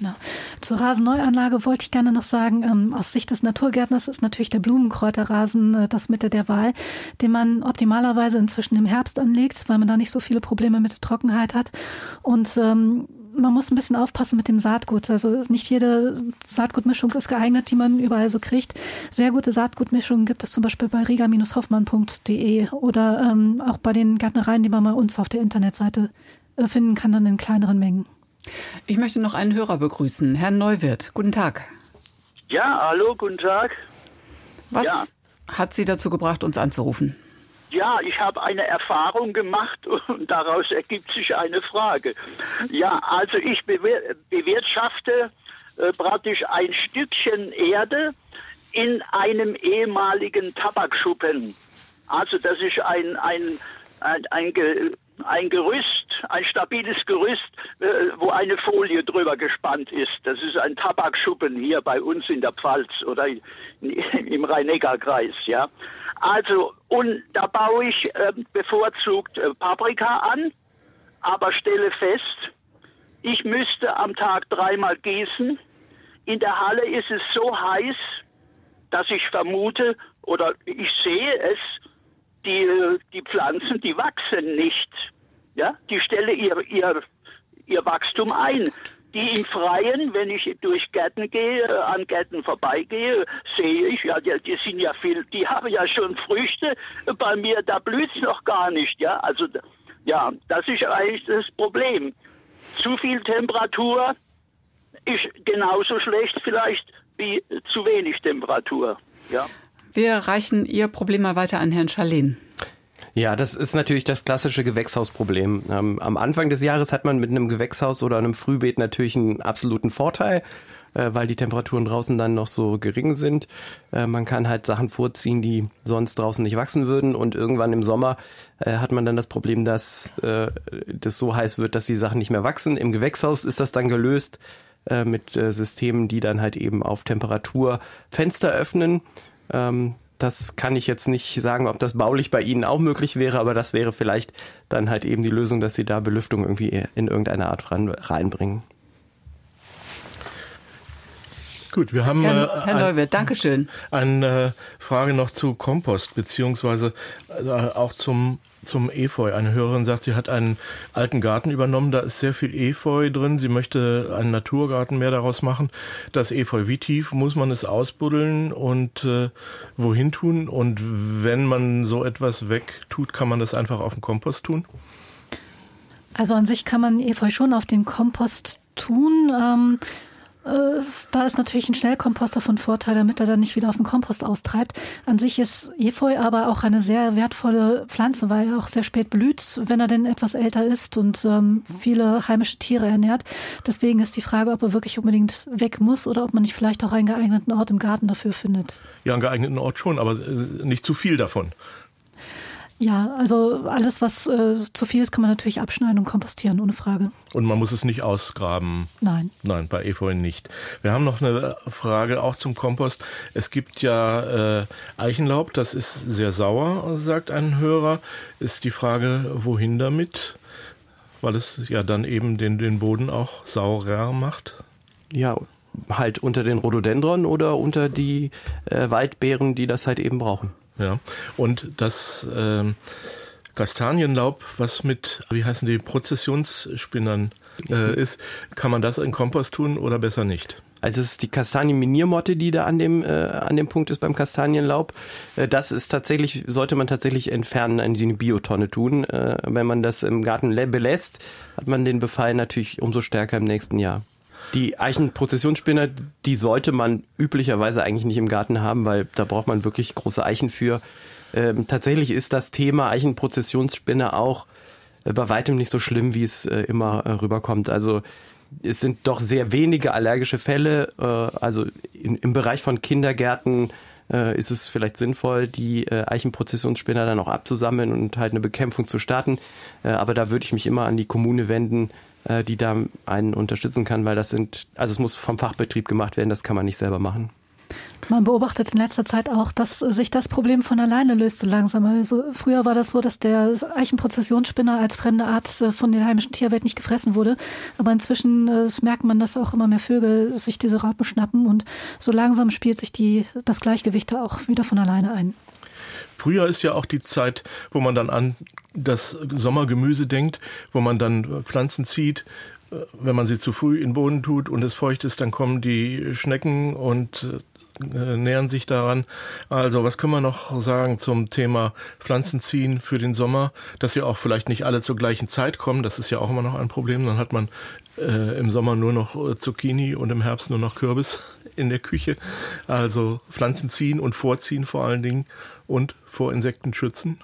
Genau. Zur Rasenneuanlage wollte ich gerne noch sagen, ähm, aus Sicht des Naturgärtners ist natürlich der Blumenkräuterrasen äh, das Mitte der Wahl, den man optimalerweise inzwischen im Herbst anlegt, weil man da nicht so viele Probleme mit Trockenheit hat. Und ähm, man muss ein bisschen aufpassen mit dem Saatgut. Also nicht jede Saatgutmischung ist geeignet, die man überall so kriegt. Sehr gute Saatgutmischungen gibt es zum Beispiel bei riga-hoffmann.de oder ähm, auch bei den Gärtnereien, die man bei uns auf der Internetseite äh, finden kann, dann in kleineren Mengen. Ich möchte noch einen Hörer begrüßen, Herrn Neuwirth. Guten Tag. Ja, hallo, guten Tag. Was ja. hat Sie dazu gebracht, uns anzurufen? Ja, ich habe eine Erfahrung gemacht [laughs] und daraus ergibt sich eine Frage. Ja, also ich bewirtschafte äh, praktisch ein Stückchen Erde in einem ehemaligen Tabakschuppen. Also das ist ein, ein, ein, ein ein Gerüst, ein stabiles Gerüst, äh, wo eine Folie drüber gespannt ist. Das ist ein Tabakschuppen hier bei uns in der Pfalz oder in, [laughs] im Rhein-Neckar-Kreis, ja. Also, und da baue ich äh, bevorzugt äh, Paprika an, aber stelle fest, ich müsste am Tag dreimal gießen. In der Halle ist es so heiß, dass ich vermute oder ich sehe es, die, die Pflanzen, die wachsen nicht. Ja, die stellen ihr, ihr, ihr Wachstum ein. Die im Freien, wenn ich durch Gärten gehe, an Gärten vorbeigehe, sehe ich, ja, die, die sind ja viel, die haben ja schon Früchte. Bei mir, da blüht es noch gar nicht, ja. Also, ja, das ist eigentlich das Problem. Zu viel Temperatur ist genauso schlecht vielleicht wie zu wenig Temperatur, ja. Wir reichen Ihr Problem mal weiter an Herrn Schalin. Ja, das ist natürlich das klassische Gewächshausproblem. Ähm, am Anfang des Jahres hat man mit einem Gewächshaus oder einem Frühbeet natürlich einen absoluten Vorteil, äh, weil die Temperaturen draußen dann noch so gering sind. Äh, man kann halt Sachen vorziehen, die sonst draußen nicht wachsen würden. Und irgendwann im Sommer äh, hat man dann das Problem, dass das so heiß wird, dass die Sachen nicht mehr wachsen. Im Gewächshaus ist das dann gelöst mit Systemen, die dann halt eben auf Temperatur Fenster öffnen ähm, das kann ich jetzt nicht sagen, ob das baulich bei Ihnen auch möglich wäre, aber das wäre vielleicht dann halt eben die Lösung, dass Sie da Belüftung irgendwie in irgendeiner Art reinbringen. Gut, wir haben Herr, äh, Herr Neuwirth, Dankeschön. Eine Frage noch zu Kompost beziehungsweise äh, auch zum zum Efeu. Eine Hörerin sagt, sie hat einen alten Garten übernommen, da ist sehr viel Efeu drin. Sie möchte einen Naturgarten mehr daraus machen. Das Efeu, wie tief muss man es ausbuddeln und äh, wohin tun? Und wenn man so etwas wegtut, kann man das einfach auf den Kompost tun? Also an sich kann man Efeu schon auf den Kompost tun. Ähm äh, da ist natürlich ein Schnellkomposter von Vorteil, damit er dann nicht wieder auf den Kompost austreibt. An sich ist Efeu aber auch eine sehr wertvolle Pflanze, weil er auch sehr spät blüht, wenn er denn etwas älter ist und ähm, viele heimische Tiere ernährt. Deswegen ist die Frage, ob er wirklich unbedingt weg muss oder ob man nicht vielleicht auch einen geeigneten Ort im Garten dafür findet. Ja, einen geeigneten Ort schon, aber äh, nicht zu viel davon. Ja, also alles, was äh, zu viel ist, kann man natürlich abschneiden und kompostieren, ohne Frage. Und man muss es nicht ausgraben? Nein. Nein, bei Efeu nicht. Wir haben noch eine Frage auch zum Kompost. Es gibt ja äh, Eichenlaub, das ist sehr sauer, sagt ein Hörer. Ist die Frage, wohin damit? Weil es ja dann eben den, den Boden auch saurer macht? Ja, halt unter den Rhododendron oder unter die äh, Waldbeeren, die das halt eben brauchen. Ja, und das äh, Kastanienlaub, was mit, wie heißen die, Prozessionsspinnern äh, ist, kann man das in Kompost tun oder besser nicht? Also es ist die Kastanienminiermotte, die da an dem, äh, an dem Punkt ist beim Kastanienlaub. Äh, das ist tatsächlich, sollte man tatsächlich entfernen, in die Biotonne tun. Äh, wenn man das im Garten belässt, hat man den Befall natürlich umso stärker im nächsten Jahr. Die Eichenprozessionsspinner, die sollte man üblicherweise eigentlich nicht im Garten haben, weil da braucht man wirklich große Eichen für. Ähm, tatsächlich ist das Thema Eichenprozessionsspinne auch äh, bei weitem nicht so schlimm, wie es äh, immer äh, rüberkommt. Also es sind doch sehr wenige allergische Fälle. Äh, also in, im Bereich von Kindergärten äh, ist es vielleicht sinnvoll, die Eichenprozessionsspinner dann auch abzusammeln und halt eine Bekämpfung zu starten. Aber da würde ich mich immer an die Kommune wenden, äh, die da einen unterstützen kann, weil das sind, also es muss vom Fachbetrieb gemacht werden, das kann man nicht selber machen. Man beobachtet in letzter Zeit auch, dass sich das Problem von alleine löst so langsam. Also früher war das so, dass der Eichenprozessionsspinner als fremde Art äh, von der heimischen Tierwelt nicht gefressen wurde. Aber inzwischen äh, merkt man, dass auch immer mehr Vögel sich diese Raupen schnappen und so langsam spielt sich die, das Gleichgewicht auch wieder von alleine ein. Früher ist ja auch die Zeit, wo man dann an das Sommergemüse denkt, wo man dann Pflanzen zieht, äh, wenn man sie zu früh in den Boden tut und es feucht ist, dann kommen die Schnecken und äh, nähern sich daran. Also, was können wir noch sagen zum Thema Pflanzenziehen für den Sommer? Dass sie auch vielleicht nicht alle zur gleichen Zeit kommen, das ist ja auch immer noch ein Problem. Dann hat man äh, im Sommer nur noch äh, Zucchini und im Herbst nur noch Kürbis [laughs] in der Küche. Also Pflanzen ziehen und vorziehen vor allen Dingen und vor Insekten schützen.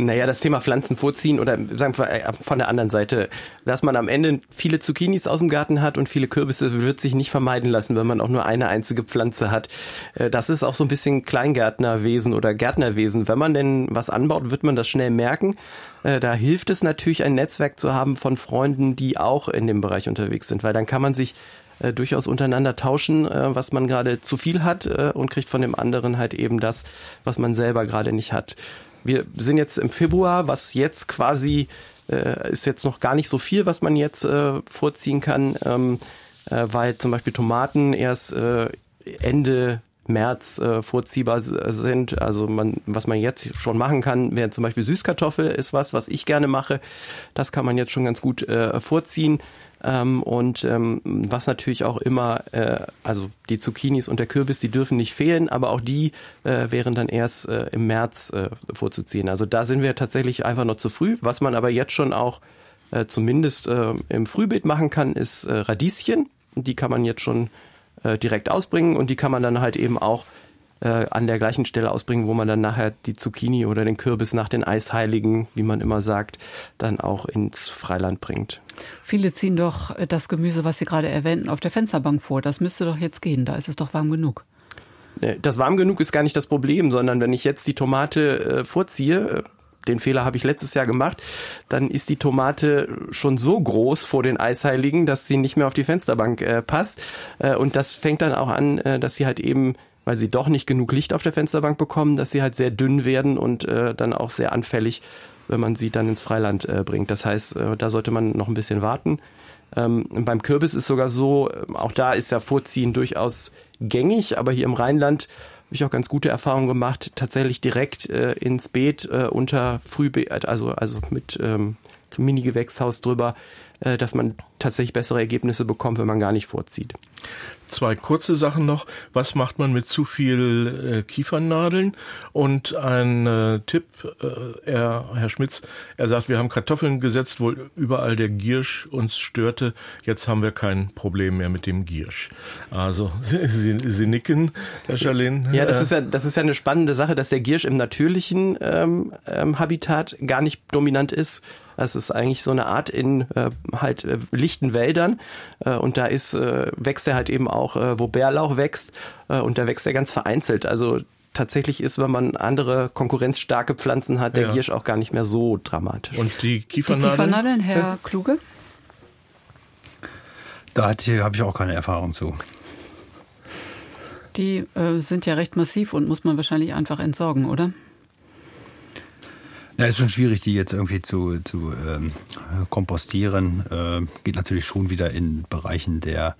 Naja, das Thema Pflanzen vorziehen oder sagen wir äh, von der anderen Seite, dass man am Ende viele Zucchinis aus dem Garten hat und viele Kürbisse wird sich nicht vermeiden lassen, wenn man auch nur eine einzige Pflanze hat. Äh, das ist auch so ein bisschen Kleingärtnerwesen oder Gärtnerwesen. Wenn man denn was anbaut, wird man das schnell merken. Äh, da hilft es natürlich, ein Netzwerk zu haben von Freunden, die auch in dem Bereich unterwegs sind, weil dann kann man sich äh, durchaus untereinander tauschen, äh, was man gerade zu viel hat äh, und kriegt von dem anderen halt eben das, was man selber gerade nicht hat. Wir sind jetzt im Februar, was jetzt quasi äh, ist jetzt noch gar nicht so viel, was man jetzt äh, vorziehen kann, ähm, äh, weil zum Beispiel Tomaten erst Ende März äh, vorziehbar sind. Also man, was man jetzt schon machen kann, wäre zum Beispiel Süßkartoffel ist was, was ich gerne mache. Das kann man jetzt schon ganz gut äh, vorziehen. Ähm, und ähm, was natürlich auch immer, äh, also die Zucchinis und der Kürbis, die dürfen nicht fehlen, aber auch die äh, wären dann erst äh, im März äh, vorzuziehen. Also da sind wir tatsächlich einfach noch zu früh. Was man aber jetzt schon auch äh, zumindest äh, im Frühbeet machen kann, ist Radieschen. Die kann man jetzt schon direkt ausbringen und die kann man dann halt eben auch äh, an der gleichen Stelle ausbringen, wo man dann nachher die Zucchini oder den Kürbis nach den Eisheiligen, wie man immer sagt, dann auch ins Freiland bringt. Viele ziehen doch das Gemüse, was Sie gerade erwähnten, auf der Fensterbank vor. Das müsste doch jetzt gehen, da ist es doch warm genug. Äh, das warm genug ist gar nicht das Problem, sondern wenn ich jetzt die Tomate äh, vorziehe, äh, den Fehler habe ich letztes Jahr gemacht, dann ist die Tomate schon so groß vor den Eisheiligen, dass sie nicht mehr auf die Fensterbank äh, passt. Äh, und das fängt dann auch an, äh, dass sie halt eben weil sie doch nicht genug Licht auf der Fensterbank bekommen, dass sie halt sehr dünn werden und äh, dann auch sehr anfällig, wenn man sie dann ins Freiland äh, bringt. Das heißt, äh, da sollte man noch ein bisschen warten. Ähm, beim Kürbis ist sogar so, äh, auch da ist ja Vorziehen durchaus gängig, aber hier im Rheinland habe ich auch ganz gute Erfahrungen gemacht, tatsächlich direkt äh, ins Beet äh, unter Frühbeet, also, also mit ähm, Mini-Gewächshaus drüber, äh, dass man tatsächlich bessere Ergebnisse bekommt, wenn man gar nicht vorzieht. Zwei kurze Sachen noch. Was macht man mit zu viel äh, Kiefernadeln? Und ein äh, Tipp, äh, er, Herr Schmitz, er sagt, wir haben Kartoffeln gesetzt, wo überall der Giersch uns störte. Jetzt haben wir kein Problem mehr mit dem Giersch. Also [laughs] Sie, Sie, Sie nicken, Herr Schalin. Ja, das ist ja, das ist ja eine spannende Sache, dass der Giersch im natürlichen ähm, ähm, Habitat gar nicht dominant ist. Das ist eigentlich so eine Art in äh, halt äh, lichten Wäldern äh, und da ist äh, wächst er halt eben auch, äh, wo Bärlauch wächst und da wächst er ganz vereinzelt. Also tatsächlich ist, wenn man andere konkurrenzstarke Pflanzen hat, der ja. Giersch auch gar nicht mehr so dramatisch. Und die Kiefernadeln? Die Kiefernadeln, Herr ja. Kluge? Da habe ich auch keine Erfahrung zu. Die äh, sind ja recht massiv und muss man wahrscheinlich einfach entsorgen, oder? Ja, ist schon schwierig, die jetzt irgendwie zu, zu ähm, kompostieren. Äh, geht natürlich schon wieder in Bereichen der,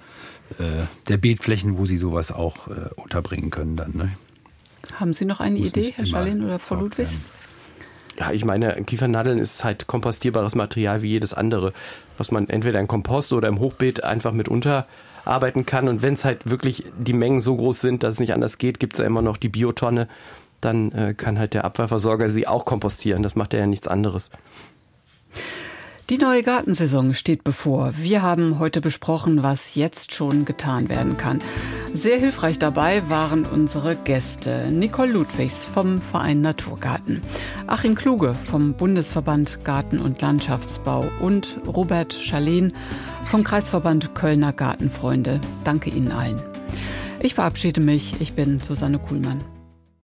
äh, der Beetflächen, wo sie sowas auch äh, unterbringen können dann. Ne? Haben Sie noch eine Muss Idee, Herr Schalin oder Frau Ludwigs? Ja, ich meine, Kiefernadeln ist halt kompostierbares Material wie jedes andere, was man entweder in Kompost oder im Hochbeet einfach mit unterarbeiten kann. Und wenn es halt wirklich die Mengen so groß sind, dass es nicht anders geht, gibt es ja immer noch die Biotonne, dann äh, kann halt der Abfallversorger sie auch kompostieren. Das macht er ja nichts anderes. Die neue Gartensaison steht bevor. Wir haben heute besprochen, was jetzt schon getan werden kann. Sehr hilfreich dabei waren unsere Gäste. Nicole Ludwigs vom Verein Naturgarten, Achim Kluge vom Bundesverband Garten- und Landschaftsbau und Robert Schalen vom Kreisverband Kölner Gartenfreunde. Danke Ihnen allen. Ich verabschiede mich. Ich bin Susanne Kuhlmann.